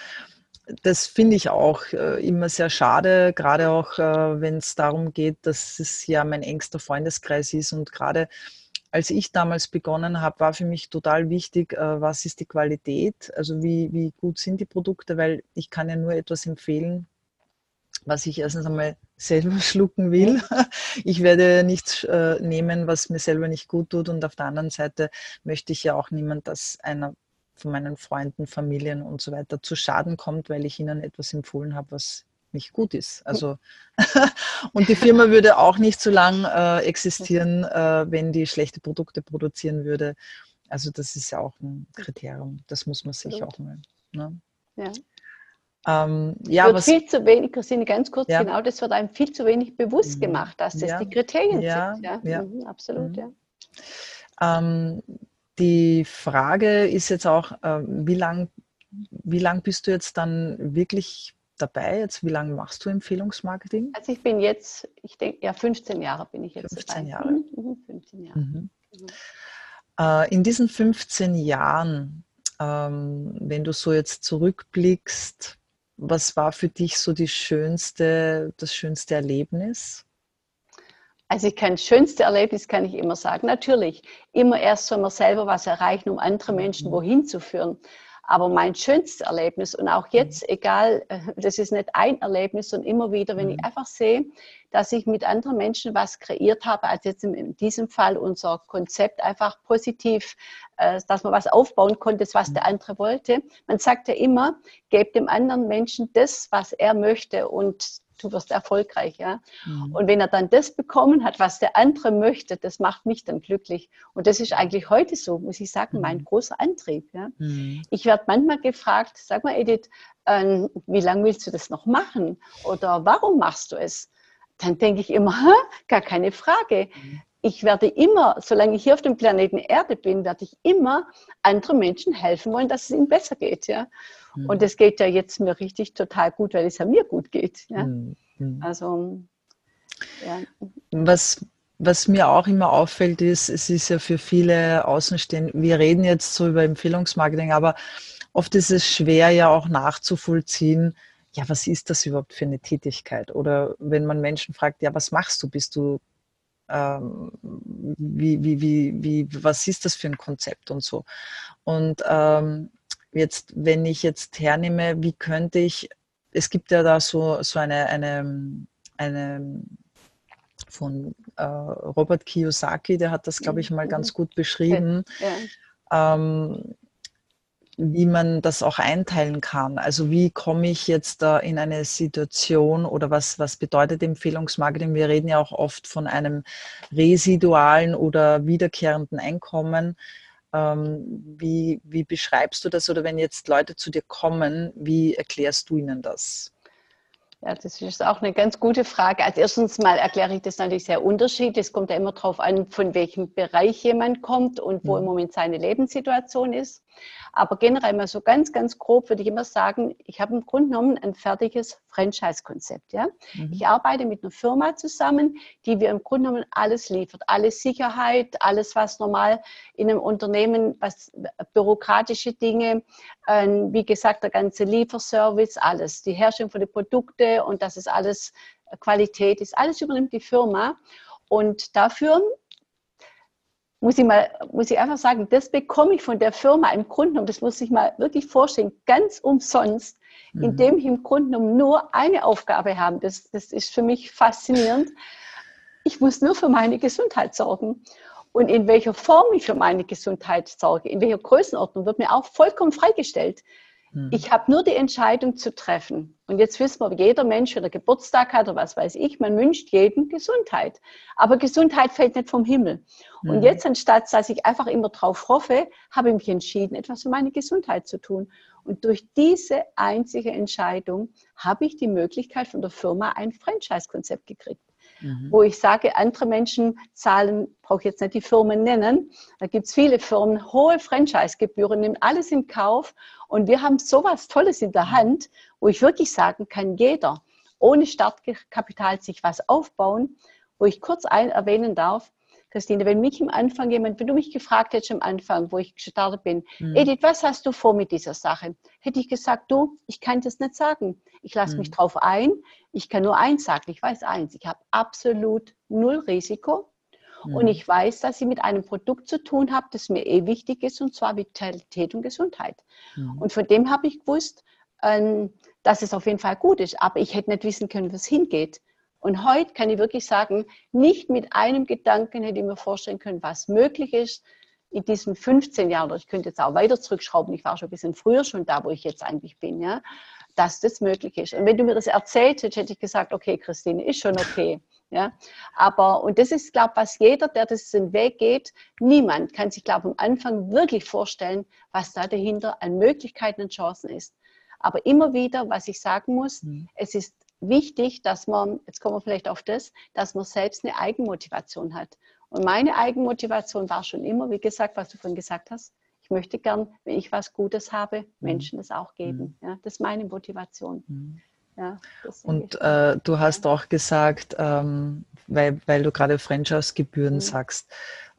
das finde ich auch äh, immer sehr schade, gerade auch äh, wenn es darum geht, dass es ja mein engster Freundeskreis ist und gerade als ich damals begonnen habe, war für mich total wichtig, äh, was ist die Qualität, also wie, wie gut sind die Produkte, weil ich kann ja nur etwas empfehlen, was ich erstens einmal selber schlucken will. Ich werde nichts äh, nehmen, was mir selber nicht gut tut. Und auf der anderen Seite möchte ich ja auch niemand, dass einer von meinen Freunden, Familien und so weiter zu Schaden kommt, weil ich ihnen etwas empfohlen habe, was nicht gut ist. Also und die Firma würde auch nicht so lang äh, existieren, äh, wenn die schlechte Produkte produzieren würde. Also das ist ja auch ein Kriterium. Das muss man sich auch mal. Ne? Ja. Ähm, ja, wird was, viel zu wenig, Christine, ganz kurz, ja. genau, das wird einem viel zu wenig bewusst mhm. gemacht, dass das ja. die Kriterien ja. sind. Ja, ja. Mhm, absolut, mhm. ja. Ähm, die Frage ist jetzt auch, äh, wie lange wie lange bist du jetzt dann wirklich dabei? Jetzt, wie lange machst du Empfehlungsmarketing? Also ich bin jetzt, ich denke, ja, 15 Jahre bin ich jetzt 15 dabei. Jahre. Mhm, 15 mhm, Jahre. Mhm. Mhm. Äh, in diesen 15 Jahren, ähm, wenn du so jetzt zurückblickst, was war für dich so die schönste, das schönste Erlebnis? Also ich kann das schönste Erlebnis kann ich immer sagen. Natürlich, immer erst soll man selber was erreichen, um andere Menschen wohin zu führen. Aber mein schönstes Erlebnis und auch jetzt, mhm. egal, äh, das ist nicht ein Erlebnis, sondern immer wieder, wenn ich mhm. einfach sehe, dass ich mit anderen Menschen was kreiert habe, als jetzt in diesem Fall unser Konzept einfach positiv, äh, dass man was aufbauen konnte, was der mhm. andere wollte. Man sagt ja immer, gebt dem anderen Menschen das, was er möchte und du wirst erfolgreich. Ja? Mhm. Und wenn er dann das bekommen hat, was der andere möchte, das macht mich dann glücklich. Und das ist eigentlich heute so, muss ich sagen, mein mhm. großer Antrieb. Ja? Mhm. Ich werde manchmal gefragt, sag mal Edith, äh, wie lange willst du das noch machen? Oder warum machst du es? Dann denke ich immer, gar keine Frage. Mhm. Ich werde immer, solange ich hier auf dem Planeten Erde bin, werde ich immer anderen Menschen helfen wollen, dass es ihnen besser geht. Ja? Mhm. Und es geht ja jetzt mir richtig total gut, weil es ja mir gut geht. Ja? Mhm. Also, ja. Was, was mir auch immer auffällt, ist, es ist ja für viele Außenstehende, wir reden jetzt so über Empfehlungsmarketing, aber oft ist es schwer ja auch nachzuvollziehen, ja, was ist das überhaupt für eine Tätigkeit? Oder wenn man Menschen fragt, ja, was machst du? Bist du, ähm, wie, wie, wie, wie, was ist das für ein Konzept und so? Und ähm, jetzt, wenn ich jetzt hernehme, wie könnte ich, es gibt ja da so, so eine, eine, eine von äh, Robert Kiyosaki, der hat das, glaube ich, mal ganz gut beschrieben, ja. ähm, wie man das auch einteilen kann. Also wie komme ich jetzt da in eine Situation oder was, was bedeutet Empfehlungsmarketing? Wir reden ja auch oft von einem residualen oder wiederkehrenden Einkommen. Ähm, wie, wie beschreibst du das oder wenn jetzt Leute zu dir kommen, wie erklärst du ihnen das? Ja, das ist auch eine ganz gute Frage. Als erstens mal erkläre ich das natürlich sehr unterschiedlich. Es kommt ja immer darauf an, von welchem Bereich jemand kommt und wo mhm. im Moment seine Lebenssituation ist. Aber generell mal so ganz, ganz grob würde ich immer sagen, ich habe im Grunde genommen ein fertiges Franchise-Konzept. Ja? Mhm. Ich arbeite mit einer Firma zusammen, die wir im Grunde genommen alles liefert. Alles Sicherheit, alles, was normal in einem Unternehmen, was bürokratische Dinge, äh, wie gesagt, der ganze Lieferservice, alles. Die Herstellung von den Produkten und das ist alles Qualität ist. Alles übernimmt die Firma. Und dafür muss ich mal, muss ich einfach sagen, das bekomme ich von der Firma im Grunde genommen, das muss ich mal wirklich vorstellen, ganz umsonst, mhm. indem ich im Grunde genommen nur eine Aufgabe habe. Das, das ist für mich faszinierend. Ich muss nur für meine Gesundheit sorgen. Und in welcher Form ich für meine Gesundheit sorge, in welcher Größenordnung, wird mir auch vollkommen freigestellt. Mhm. Ich habe nur die Entscheidung zu treffen. Und jetzt wissen wir, jeder Mensch, wenn er Geburtstag hat oder was weiß ich, man wünscht jedem Gesundheit. Aber Gesundheit fällt nicht vom Himmel. Mhm. Und jetzt, anstatt dass ich einfach immer drauf hoffe, habe ich mich entschieden, etwas für meine Gesundheit zu tun. Und durch diese einzige Entscheidung habe ich die Möglichkeit von der Firma ein Franchise-Konzept gekriegt mhm. wo ich sage, andere Menschen zahlen, brauche ich jetzt nicht die Firmen nennen, da gibt es viele Firmen, hohe Franchise-Gebühren, nehmen alles in Kauf und wir haben sowas Tolles in der Hand, wo ich wirklich sagen kann, jeder ohne Startkapital sich was aufbauen, wo ich kurz ein erwähnen darf, Christine, wenn mich am Anfang jemand, wenn du mich gefragt hättest am Anfang, wo ich gestartet bin, mhm. Edith, was hast du vor mit dieser Sache? Hätte ich gesagt, du, ich kann das nicht sagen. Ich lasse mhm. mich drauf ein. Ich kann nur eins sagen. Ich weiß eins. Ich habe absolut null Risiko. Mhm. Und ich weiß, dass ich mit einem Produkt zu tun habe, das mir eh wichtig ist, und zwar Vitalität und Gesundheit. Mhm. Und von dem habe ich gewusst, ähm, dass es auf jeden Fall gut ist. Aber ich hätte nicht wissen können, wo es hingeht. Und heute kann ich wirklich sagen, nicht mit einem Gedanken hätte ich mir vorstellen können, was möglich ist in diesen 15 Jahren, oder ich könnte jetzt auch weiter zurückschrauben, ich war schon ein bisschen früher schon da, wo ich jetzt eigentlich bin, ja, dass das möglich ist. Und wenn du mir das erzählt hättest, hätte ich gesagt, okay, Christine, ist schon okay. Ja, aber, und das ist, glaube ich, was jeder, der diesen Weg geht, niemand kann sich, glaube ich, am Anfang wirklich vorstellen, was da dahinter an Möglichkeiten und Chancen ist. Aber immer wieder, was ich sagen muss, mhm. es ist wichtig, dass man, jetzt kommen wir vielleicht auf das, dass man selbst eine Eigenmotivation hat. Und meine Eigenmotivation war schon immer, wie gesagt, was du vorhin gesagt hast, Ich möchte gern, wenn ich was Gutes habe, mhm. Menschen das auch geben. Ja, das ist meine Motivation. Mhm. Ja, und äh, du hast auch gesagt, ähm, weil, weil du gerade Franchise-Gebühren mhm. sagst,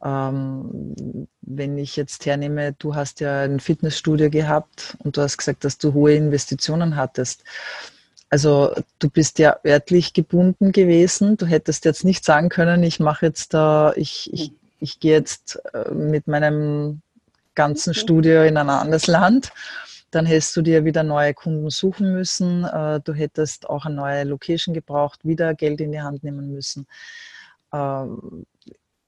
ähm, wenn ich jetzt hernehme, du hast ja ein Fitnessstudio gehabt und du hast gesagt, dass du hohe Investitionen hattest. Also du bist ja örtlich gebunden gewesen. Du hättest jetzt nicht sagen können, ich mache jetzt da, ich, ich, ich gehe jetzt äh, mit meinem ganzen mhm. Studio in ein anderes Land dann hättest du dir wieder neue Kunden suchen müssen. Äh, du hättest auch eine neue Location gebraucht, wieder Geld in die Hand nehmen müssen. Ähm,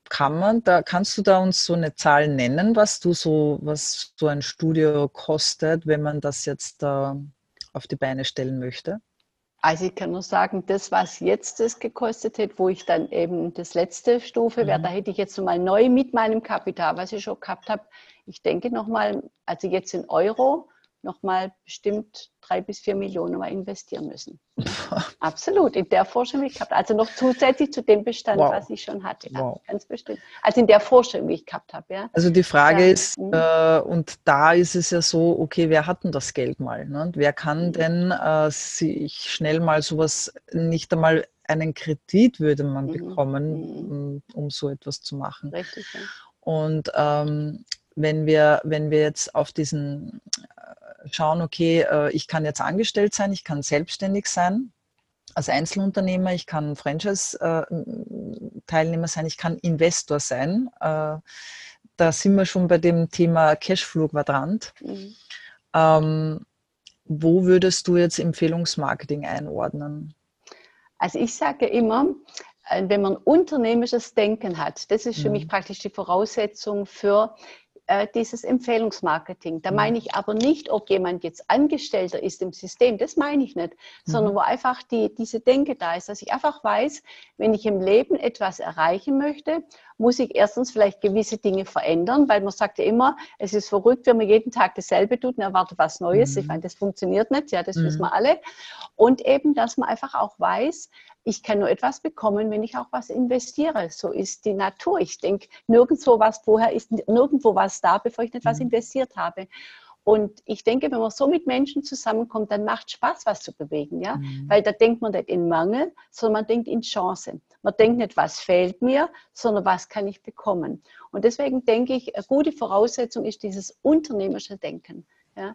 kann man da, kannst du da uns so eine Zahl nennen, was du so, was so ein Studio kostet, wenn man das jetzt da auf die Beine stellen möchte? Also ich kann nur sagen, das, was jetzt das gekostet hat, wo ich dann eben das letzte Stufe wäre, mhm. da hätte ich jetzt nochmal neu mit meinem Kapital, was ich schon gehabt habe, ich denke nochmal, also jetzt in Euro, nochmal bestimmt drei bis vier Millionen mal investieren müssen. Absolut, in der Forschung, wie ich gehabt Also noch zusätzlich zu dem Bestand, wow. was ich schon hatte. Ja, wow. Ganz bestimmt. Also in der Forschung, wie ich gehabt habe. Ja. Also die Frage ja. ist, mhm. äh, und da ist es ja so, okay, wer hat denn das Geld mal? Ne? Und wer kann mhm. denn äh, sich schnell mal sowas, nicht einmal einen Kredit würde man mhm. bekommen, um, um, so etwas zu machen. Richtig, ja. Und ähm, wenn wir, wenn wir jetzt auf diesen schauen, okay, äh, ich kann jetzt angestellt sein, ich kann selbstständig sein als Einzelunternehmer, ich kann Franchise-Teilnehmer sein, ich kann Investor sein. Äh, da sind wir schon bei dem Thema Cashflow-Quadrant. Mhm. Ähm, wo würdest du jetzt Empfehlungsmarketing einordnen? Also ich sage immer, äh, wenn man unternehmerisches Denken hat, das ist für mhm. mich praktisch die Voraussetzung für dieses Empfehlungsmarketing. Da mhm. meine ich aber nicht, ob jemand jetzt Angestellter ist im System, das meine ich nicht, mhm. sondern wo einfach die, diese Denke da ist, dass ich einfach weiß, wenn ich im Leben etwas erreichen möchte, muss ich erstens vielleicht gewisse Dinge verändern, weil man sagt ja immer, es ist verrückt, wenn man jeden Tag dasselbe tut und erwartet was Neues. Mhm. Ich meine, das funktioniert nicht, ja, das mhm. wissen wir alle. Und eben, dass man einfach auch weiß, ich kann nur etwas bekommen, wenn ich auch was investiere. So ist die Natur. Ich denke, nirgendwo was vorher ist nirgendwo was da, bevor ich nicht was mhm. investiert habe. Und ich denke, wenn man so mit Menschen zusammenkommt, dann macht Spaß, was zu bewegen, ja, mhm. weil da denkt man nicht in Mangel, sondern man denkt in Chancen. Man denkt nicht, was fehlt mir, sondern was kann ich bekommen. Und deswegen denke ich, eine gute Voraussetzung ist dieses unternehmerische Denken. Ja.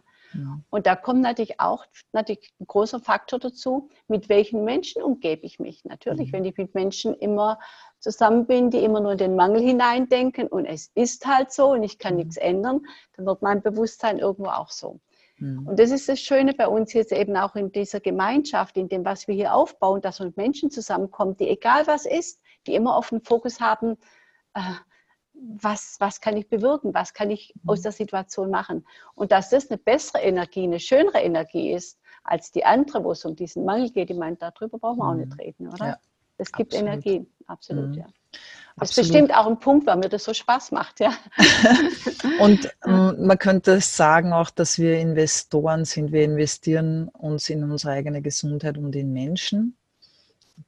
Und da kommt natürlich auch natürlich ein großer Faktor dazu, mit welchen Menschen umgebe ich mich. Natürlich, mhm. wenn ich mit Menschen immer zusammen bin, die immer nur in den Mangel hineindenken und es ist halt so und ich kann mhm. nichts ändern, dann wird mein Bewusstsein irgendwo auch so. Mhm. Und das ist das Schöne bei uns jetzt eben auch in dieser Gemeinschaft, in dem, was wir hier aufbauen, dass mit Menschen zusammenkommen, die egal was ist, die immer auf den Fokus haben, äh, was, was kann ich bewirken, was kann ich aus mhm. der Situation machen. Und dass das eine bessere Energie, eine schönere Energie ist, als die andere, wo es um diesen Mangel geht, ich meine, darüber brauchen wir auch nicht reden, oder? Ja, das gibt absolut. Energie, absolut, mhm. ja. Das ist bestimmt auch ein Punkt, weil mir das so Spaß macht, ja. Und ähm, man könnte sagen auch, dass wir Investoren sind. Wir investieren uns in unsere eigene Gesundheit und in Menschen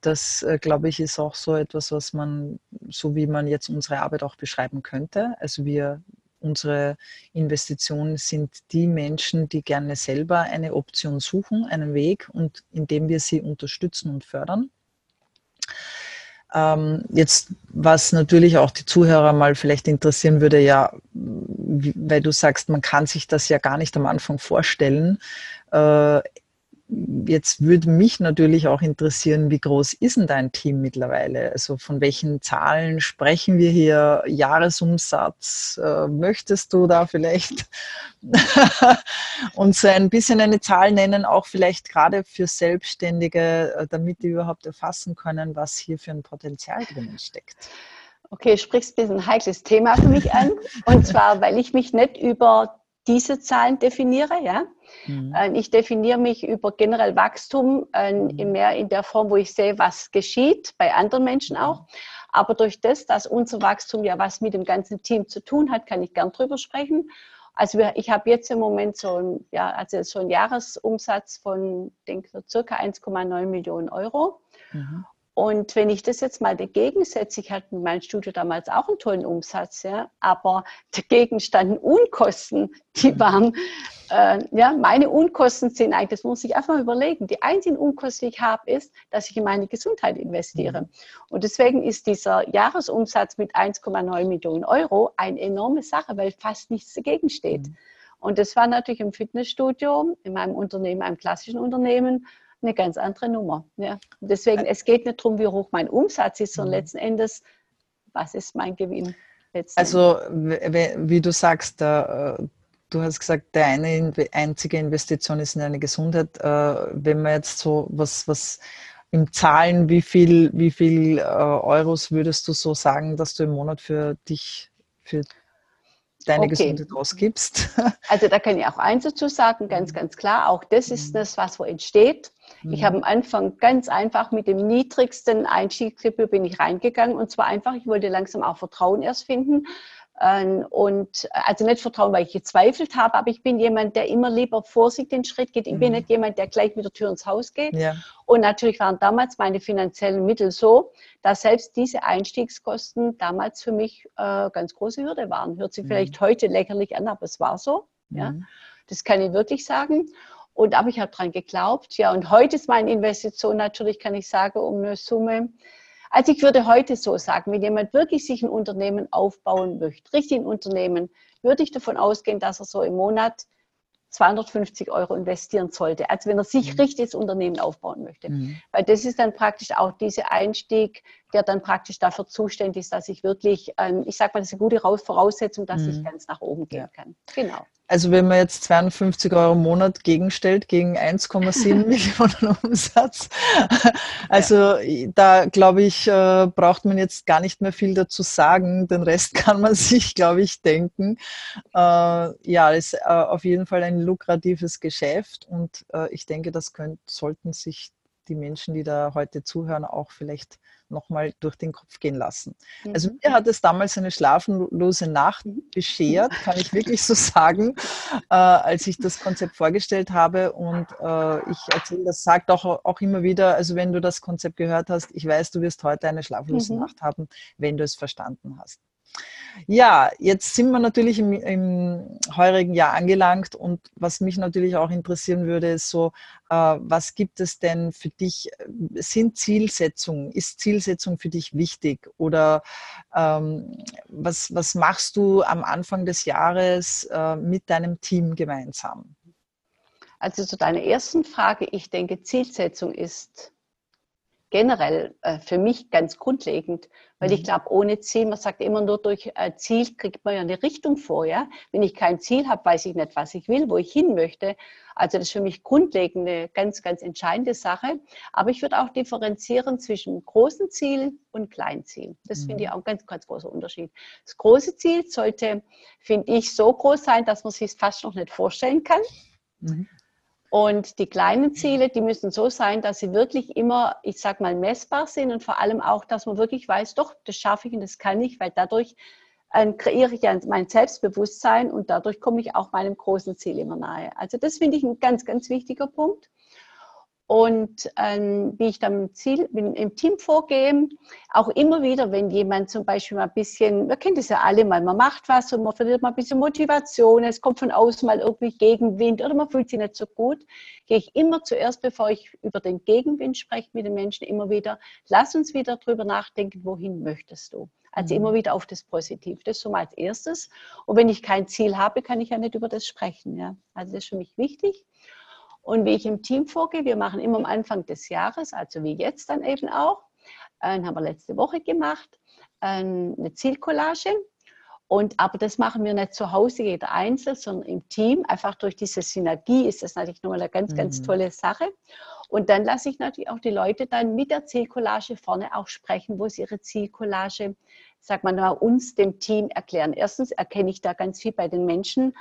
das, äh, glaube ich, ist auch so etwas, was man, so wie man jetzt unsere Arbeit auch beschreiben könnte. Also wir, unsere Investitionen sind die Menschen, die gerne selber eine Option suchen, einen Weg und indem wir sie unterstützen und fördern. Ähm, jetzt, was natürlich auch die Zuhörer mal vielleicht interessieren würde, ja, weil du sagst, man kann sich das ja gar nicht am Anfang vorstellen. Äh, Jetzt würde mich natürlich auch interessieren, wie groß ist denn dein Team mittlerweile? Also von welchen Zahlen sprechen wir hier? Jahresumsatz? Äh, möchtest du da vielleicht uns ein bisschen eine Zahl nennen, auch vielleicht gerade für Selbstständige, äh, damit die überhaupt erfassen können, was hier für ein Potenzial drinnen steckt? Okay, sprichst ein bisschen ein heikles Thema für mich an. Und zwar, weil ich mich nicht über diese Zahlen definiere. Ja? Mhm. Ähm, ich definiere mich über generell Wachstum äh, mhm. mehr in der Form, wo ich sehe, was geschieht, bei anderen Menschen mhm. auch. Aber durch das, dass unser Wachstum ja was mit dem ganzen Team zu tun hat, kann ich gern drüber sprechen. Also wir, ich habe jetzt im Moment so ein, ja, also so einen Jahresumsatz von, denke so circa 1,9 Millionen Euro. Mhm. Und wenn ich das jetzt mal dagegen setze, ich hatte mit meinem Studio damals auch einen tollen Umsatz, ja, aber dagegen standen Unkosten, die mhm. waren, äh, ja, meine Unkosten sind eigentlich, das muss ich einfach mal überlegen. Die einzigen Unkosten, die ich habe, ist, dass ich in meine Gesundheit investiere. Mhm. Und deswegen ist dieser Jahresumsatz mit 1,9 Millionen Euro eine enorme Sache, weil fast nichts dagegen steht. Mhm. Und das war natürlich im Fitnessstudio, in meinem Unternehmen, einem klassischen Unternehmen, eine ganz andere Nummer. Ja. Deswegen, es geht nicht darum, wie hoch mein Umsatz ist, sondern mhm. letzten Endes, was ist mein Gewinn? Also, wie du sagst, äh, du hast gesagt, deine einzige Investition ist in deine Gesundheit. Äh, wenn man jetzt so was, was im Zahlen, wie viel, wie viel äh, Euros würdest du so sagen, dass du im Monat für dich, für deine okay. Gesundheit ausgibst? Also da kann ich auch eins dazu sagen, ganz, ganz klar. Auch das ist mhm. das, was wo entsteht. Ich habe am Anfang ganz einfach mit dem niedrigsten Einstiegsgebühr bin ich reingegangen und zwar einfach, ich wollte langsam auch Vertrauen erst finden. Ähm, und also nicht Vertrauen, weil ich gezweifelt habe, aber ich bin jemand, der immer lieber vor sich den Schritt geht. Ich mhm. bin nicht jemand, der gleich mit der Tür ins Haus geht. Ja. Und natürlich waren damals meine finanziellen Mittel so, dass selbst diese Einstiegskosten damals für mich äh, ganz große Hürde waren. Hört sich mhm. vielleicht heute lächerlich an, aber es war so. Mhm. Ja. Das kann ich wirklich sagen. Und aber ich habe daran geglaubt. Ja, und heute ist meine Investition natürlich, kann ich sagen, um eine Summe also ich würde heute so sagen, wenn jemand wirklich sich ein Unternehmen aufbauen möchte, richtig ein Unternehmen, würde ich davon ausgehen, dass er so im Monat 250 Euro investieren sollte. Also wenn er sich mhm. richtig das Unternehmen aufbauen möchte. Mhm. Weil das ist dann praktisch auch dieser Einstieg, der dann praktisch dafür zuständig ist, dass ich wirklich, ähm, ich sage mal, das ist eine gute Voraussetzung, dass mhm. ich ganz nach oben gehen ja. kann. Genau. Also wenn man jetzt 52 Euro im Monat gegenstellt gegen 1,7 Millionen Umsatz, also ja. da glaube ich, äh, braucht man jetzt gar nicht mehr viel dazu sagen. Den Rest kann man sich, glaube ich, denken. Äh, ja, ist äh, auf jeden Fall ein lukratives Geschäft und ich denke, das könnt, sollten sich die Menschen, die da heute zuhören, auch vielleicht nochmal durch den Kopf gehen lassen. Mhm. Also mir hat es damals eine schlaflose Nacht mhm. beschert, kann ich wirklich so sagen, äh, als ich das Konzept vorgestellt habe. Und äh, ich erzähle das, sagt auch, auch immer wieder, also wenn du das Konzept gehört hast, ich weiß, du wirst heute eine schlaflose mhm. Nacht haben, wenn du es verstanden hast. Ja, jetzt sind wir natürlich im, im heurigen Jahr angelangt und was mich natürlich auch interessieren würde, ist so, äh, was gibt es denn für dich, sind Zielsetzungen, ist Zielsetzung für dich wichtig oder ähm, was, was machst du am Anfang des Jahres äh, mit deinem Team gemeinsam? Also zu deiner ersten Frage, ich denke, Zielsetzung ist generell äh, für mich ganz grundlegend, weil mhm. ich glaube, ohne Ziel, man sagt immer nur durch äh, Ziel kriegt man ja eine Richtung vor. Ja? Wenn ich kein Ziel habe, weiß ich nicht, was ich will, wo ich hin möchte. Also das ist für mich grundlegend eine ganz, ganz entscheidende Sache. Aber ich würde auch differenzieren zwischen großen Ziel und kleinen Ziel. Das mhm. finde ich auch ein ganz, ganz großer Unterschied. Das große Ziel sollte, finde ich, so groß sein, dass man sich fast noch nicht vorstellen kann. Mhm. Und die kleinen Ziele, die müssen so sein, dass sie wirklich immer, ich sag mal, messbar sind und vor allem auch, dass man wirklich weiß, doch, das schaffe ich und das kann ich, weil dadurch äh, kreiere ich ja mein Selbstbewusstsein und dadurch komme ich auch meinem großen Ziel immer nahe. Also das finde ich ein ganz, ganz wichtiger Punkt und ähm, wie ich dann im, Ziel, im Team vorgehe. Auch immer wieder, wenn jemand zum Beispiel mal ein bisschen, wir kennen das ja alle mal, man macht was und man verliert mal ein bisschen Motivation, es kommt von außen mal irgendwie Gegenwind oder man fühlt sich nicht so gut, gehe ich immer zuerst, bevor ich über den Gegenwind spreche mit den Menschen, immer wieder, lass uns wieder drüber nachdenken, wohin möchtest du? Also mhm. immer wieder auf das Positive. Das ist so mal als erstes. Und wenn ich kein Ziel habe, kann ich ja nicht über das sprechen. Ja? Also das ist für mich wichtig. Und wie ich im Team vorgehe, wir machen immer am Anfang des Jahres, also wie jetzt dann eben auch, äh, haben wir letzte Woche gemacht, äh, eine Zielcollage. Und, aber das machen wir nicht zu Hause, jeder einzeln, sondern im Team. Einfach durch diese Synergie ist das natürlich nochmal eine ganz, mhm. ganz tolle Sache. Und dann lasse ich natürlich auch die Leute dann mit der Zielcollage vorne auch sprechen, wo sie ihre Zielcollage, sagt man mal, uns, dem Team erklären. Erstens erkenne ich da ganz viel bei den Menschen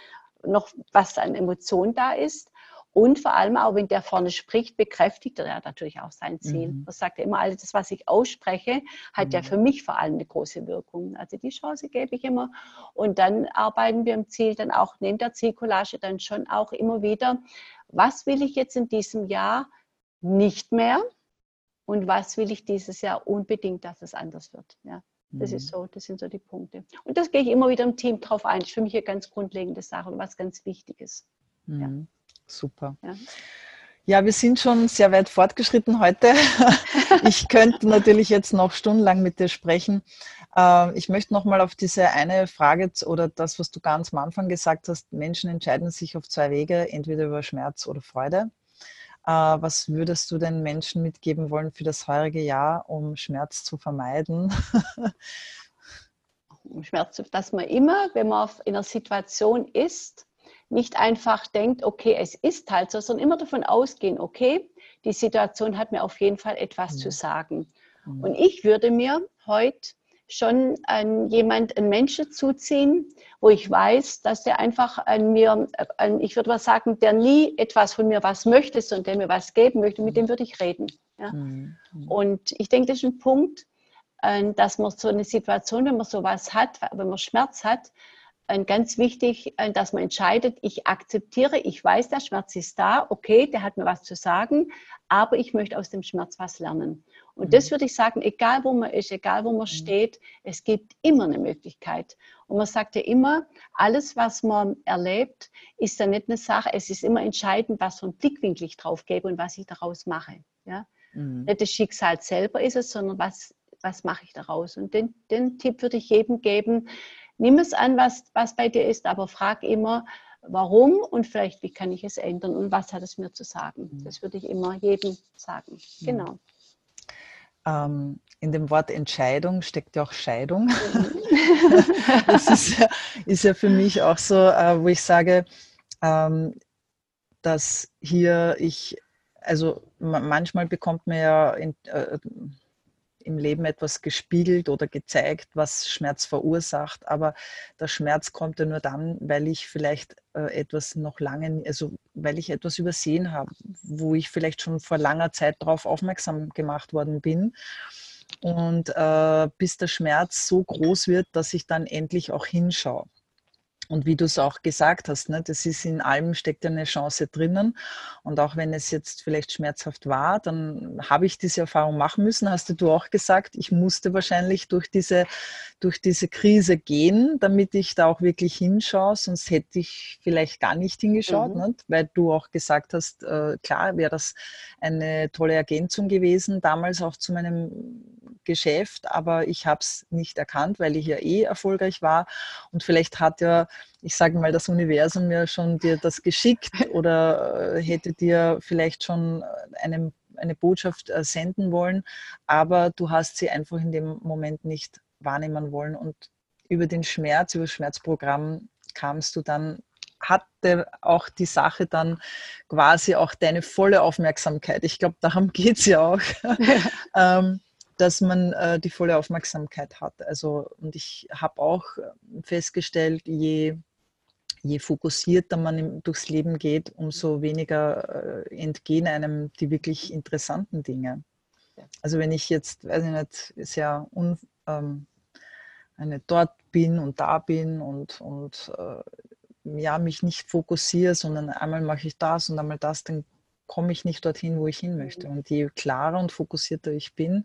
noch, was an Emotion da ist. Und vor allem auch, wenn der vorne spricht, bekräftigt er natürlich auch sein Ziel. Mhm. Das sagt er immer, alles das, was ich ausspreche, hat mhm. ja für mich vor allem eine große Wirkung. Also die Chance gebe ich immer. Und dann arbeiten wir im Ziel dann auch neben der Zielcollage dann schon auch immer wieder, was will ich jetzt in diesem Jahr nicht mehr? und was will ich dieses Jahr unbedingt, dass es anders wird. Ja, das mhm. ist so, das sind so die Punkte. Und das gehe ich immer wieder im Team drauf ein. Das ist für mich eine ganz grundlegende Sache und was ganz Wichtiges. Mhm. Ja. Super. Ja. Ja, wir sind schon sehr weit fortgeschritten heute. Ich könnte natürlich jetzt noch stundenlang mit dir sprechen. Ähm, ich möchte nochmal auf diese eine Frage oder das, was du ganz am Anfang gesagt hast. Menschen entscheiden sich auf zwei Wege, entweder über Schmerz oder Freude. Äh, was würdest du den Menschen mitgeben wollen für das heurige Jahr, um Schmerz zu vermeiden? Um Schmerz, dass man immer, wenn man in einer Situation ist, nicht einfach denkt, okay, es ist halt so, sondern immer davon ausgehen, okay, die Situation hat mir auf jeden Fall etwas mhm. zu sagen. Mhm. Und ich würde mir heute schon an jemand, einen Menschen zuziehen, wo ich weiß, dass der einfach an mir, an, ich würde mal sagen, der nie etwas von mir was möchte, sondern der mir was geben möchte, mit dem würde ich reden. Ja? Mhm. Und ich denke, das ist ein Punkt, äh, dass man so eine Situation, wenn man sowas hat, wenn man Schmerz hat, ganz wichtig, äh, dass man entscheidet, ich akzeptiere, ich weiß, der Schmerz ist da, okay, der hat mir was zu sagen, aber ich möchte aus dem Schmerz was lernen. Und das mhm. würde ich sagen, egal wo man ist, egal wo man mhm. steht, es gibt immer eine Möglichkeit. Und man sagt ja immer, alles, was man erlebt, ist ja nicht eine Sache, es ist immer entscheidend, was für einen Blickwinkel ich drauf gebe und was ich daraus mache. Ja? Mhm. Nicht das Schicksal selber ist es, sondern was, was mache ich daraus. Und den, den Tipp würde ich jedem geben, nimm es an, was, was bei dir ist, aber frag immer, warum und vielleicht, wie kann ich es ändern und was hat es mir zu sagen. Mhm. Das würde ich immer jedem sagen. Mhm. Genau. Ähm, in dem Wort Entscheidung steckt ja auch Scheidung. Mhm. das ist ja, ist ja, für mich auch so, äh, wo ich sage, ähm, dass hier ich, also manchmal bekommt man ja in, äh, im Leben etwas gespiegelt oder gezeigt, was Schmerz verursacht. Aber der Schmerz kommt ja nur dann, weil ich vielleicht äh, etwas noch lange, also weil ich etwas übersehen habe, wo ich vielleicht schon vor langer Zeit darauf aufmerksam gemacht worden bin. Und äh, bis der Schmerz so groß wird, dass ich dann endlich auch hinschaue. Und wie du es auch gesagt hast, ne, das ist in allem steckt eine Chance drinnen. Und auch wenn es jetzt vielleicht schmerzhaft war, dann habe ich diese Erfahrung machen müssen. Hast du auch gesagt, ich musste wahrscheinlich durch diese, durch diese Krise gehen, damit ich da auch wirklich hinschaue. Sonst hätte ich vielleicht gar nicht hingeschaut, mhm. nicht? weil du auch gesagt hast, äh, klar wäre das eine tolle Ergänzung gewesen, damals auch zu meinem Geschäft, aber ich habe es nicht erkannt, weil ich ja eh erfolgreich war. Und vielleicht hat ja, ich sage mal, das Universum ja schon dir das geschickt oder äh, hätte dir vielleicht schon eine, eine Botschaft äh, senden wollen, aber du hast sie einfach in dem Moment nicht wahrnehmen wollen. Und über den Schmerz, über das Schmerzprogramm kamst du dann hatte auch die Sache dann quasi auch deine volle Aufmerksamkeit. Ich glaube, darum geht es ja auch. ähm, dass man äh, die volle Aufmerksamkeit hat. Also, und ich habe auch äh, festgestellt, je, je fokussierter man im, durchs Leben geht, umso weniger äh, entgehen einem die wirklich interessanten Dinge. Also wenn ich jetzt, weiß ich nicht, sehr un, ähm, eine dort bin und da bin und, und äh, ja, mich nicht fokussiere, sondern einmal mache ich das und einmal das, dann komme ich nicht dorthin, wo ich hin möchte. Und je klarer und fokussierter ich bin,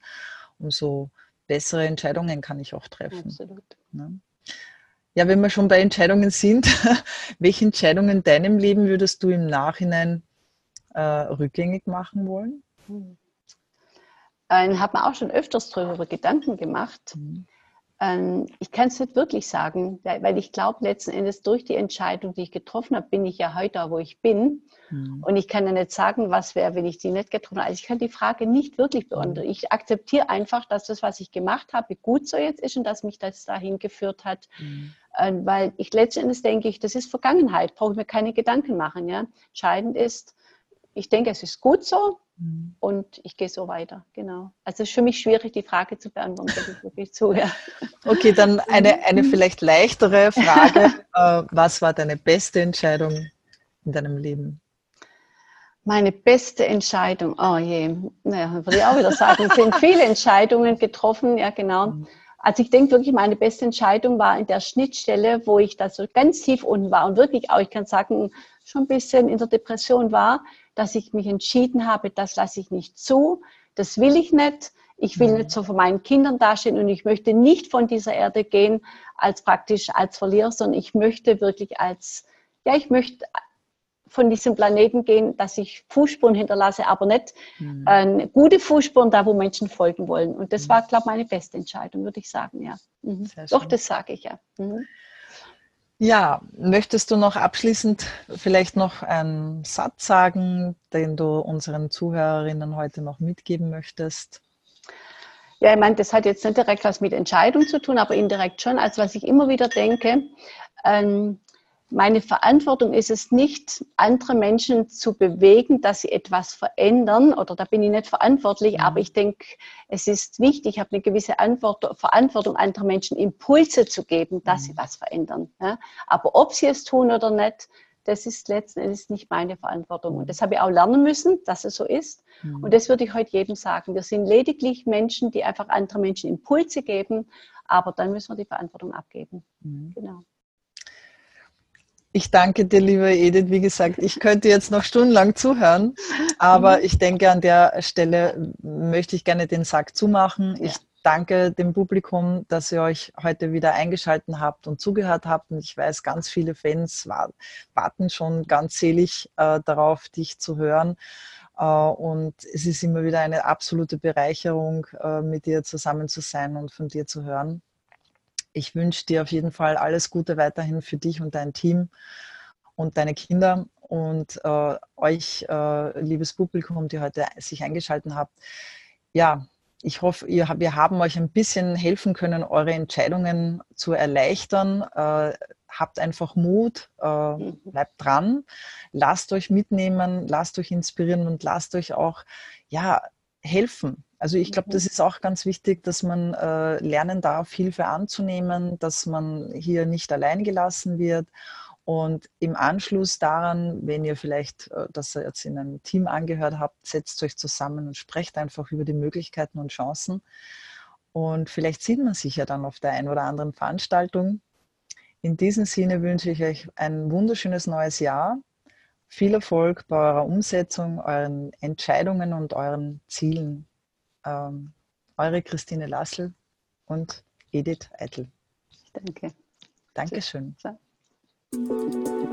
umso bessere Entscheidungen kann ich auch treffen. Absolut. Ne? Ja, wenn wir schon bei Entscheidungen sind, welche Entscheidungen in deinem Leben würdest du im Nachhinein äh, rückgängig machen wollen? Ich habe mir auch schon öfters darüber Gedanken gemacht. Mhm. Ähm, ich kann es nicht wirklich sagen, weil ich glaube, letzten Endes durch die Entscheidung, die ich getroffen habe, bin ich ja heute da, wo ich bin. Mhm. Und ich kann ja nicht sagen, was wäre, wenn ich die nicht getroffen habe. Also ich kann die Frage nicht wirklich beantworten. Mhm. Ich akzeptiere einfach, dass das, was ich gemacht habe, gut so jetzt ist und dass mich das dahin geführt hat. Mhm. Ähm, weil ich letzten Endes denke ich, das ist Vergangenheit, brauche ich mir keine Gedanken machen. Ja? Entscheidend ist, ich denke, es ist gut so mhm. und ich gehe so weiter. Genau. Also es ist für mich schwierig, die Frage zu beantworten, gebe ich wirklich zu. Ja. Okay, dann eine, eine vielleicht leichtere Frage. Äh, was war deine beste Entscheidung in deinem Leben? Meine beste Entscheidung, oh je, naja, würde ich auch wieder sagen, es sind viele Entscheidungen getroffen, ja genau. Mhm. Also ich denke wirklich, meine beste Entscheidung war in der Schnittstelle, wo ich da so ganz tief unten war und wirklich auch, ich kann sagen, schon ein bisschen in der Depression war, dass ich mich entschieden habe, das lasse ich nicht zu. das will ich nicht. Ich will nicht so vor meinen Kindern dastehen und ich möchte nicht von dieser Erde gehen als praktisch als Verlierer, sondern ich möchte wirklich als, ja, ich möchte von diesem Planeten gehen, dass ich Fußspuren hinterlasse, aber nicht mhm. äh, gute Fußspuren da, wo Menschen folgen wollen. Und das mhm. war, glaube ich, meine beste Entscheidung, würde ich sagen, ja. Mhm. Doch, das sage ich ja. Mhm. Ja, möchtest du noch abschließend vielleicht noch einen Satz sagen, den du unseren Zuhörerinnen heute noch mitgeben möchtest? Ja, ich meine, das hat jetzt nicht direkt was mit Entscheidung zu tun, aber indirekt schon. Also was ich immer wieder denke, ähm, meine Verantwortung ist es nicht, andere Menschen zu bewegen, dass sie etwas verändern, oder da bin ich nicht verantwortlich, mhm. aber ich denke, es ist wichtig, ich habe eine gewisse Antwort, Verantwortung, anderen Menschen Impulse zu geben, dass mhm. sie was verändern. Aber ob sie es tun oder nicht, das ist letzten Endes nicht meine Verantwortung. Und das habe ich auch lernen müssen, dass es so ist. Mhm. Und das würde ich heute jedem sagen. Wir sind lediglich Menschen, die einfach anderen Menschen Impulse geben, aber dann müssen wir die Verantwortung abgeben. Mhm. Genau. Ich danke dir, liebe Edith. Wie gesagt, ich könnte jetzt noch stundenlang zuhören, aber mhm. ich denke, an der Stelle möchte ich gerne den Sack zumachen. Ich danke dem Publikum, dass ihr euch heute wieder eingeschaltet habt und zugehört habt. Und ich weiß, ganz viele Fans warten schon ganz selig äh, darauf, dich zu hören. Äh, und es ist immer wieder eine absolute Bereicherung, äh, mit dir zusammen zu sein und von dir zu hören. Ich wünsche dir auf jeden Fall alles Gute weiterhin für dich und dein Team und deine Kinder und äh, euch, äh, liebes Publikum, die heute sich eingeschaltet habt. Ja, ich hoffe, ihr, wir haben euch ein bisschen helfen können, eure Entscheidungen zu erleichtern. Äh, habt einfach Mut, äh, mhm. bleibt dran, lasst euch mitnehmen, lasst euch inspirieren und lasst euch auch ja, helfen. Also ich glaube, das mhm. ist auch ganz wichtig, dass man äh, lernen darf, Hilfe anzunehmen, dass man hier nicht allein gelassen wird. Und im Anschluss daran, wenn ihr vielleicht äh, das jetzt in einem Team angehört habt, setzt euch zusammen und sprecht einfach über die Möglichkeiten und Chancen. Und vielleicht sieht man sich ja dann auf der einen oder anderen Veranstaltung. In diesem Sinne wünsche ich euch ein wunderschönes neues Jahr. Viel Erfolg bei eurer Umsetzung, euren Entscheidungen und euren Zielen. Ähm, eure Christine Lassel und Edith Eitel. Danke. Dankeschön. Tschüss.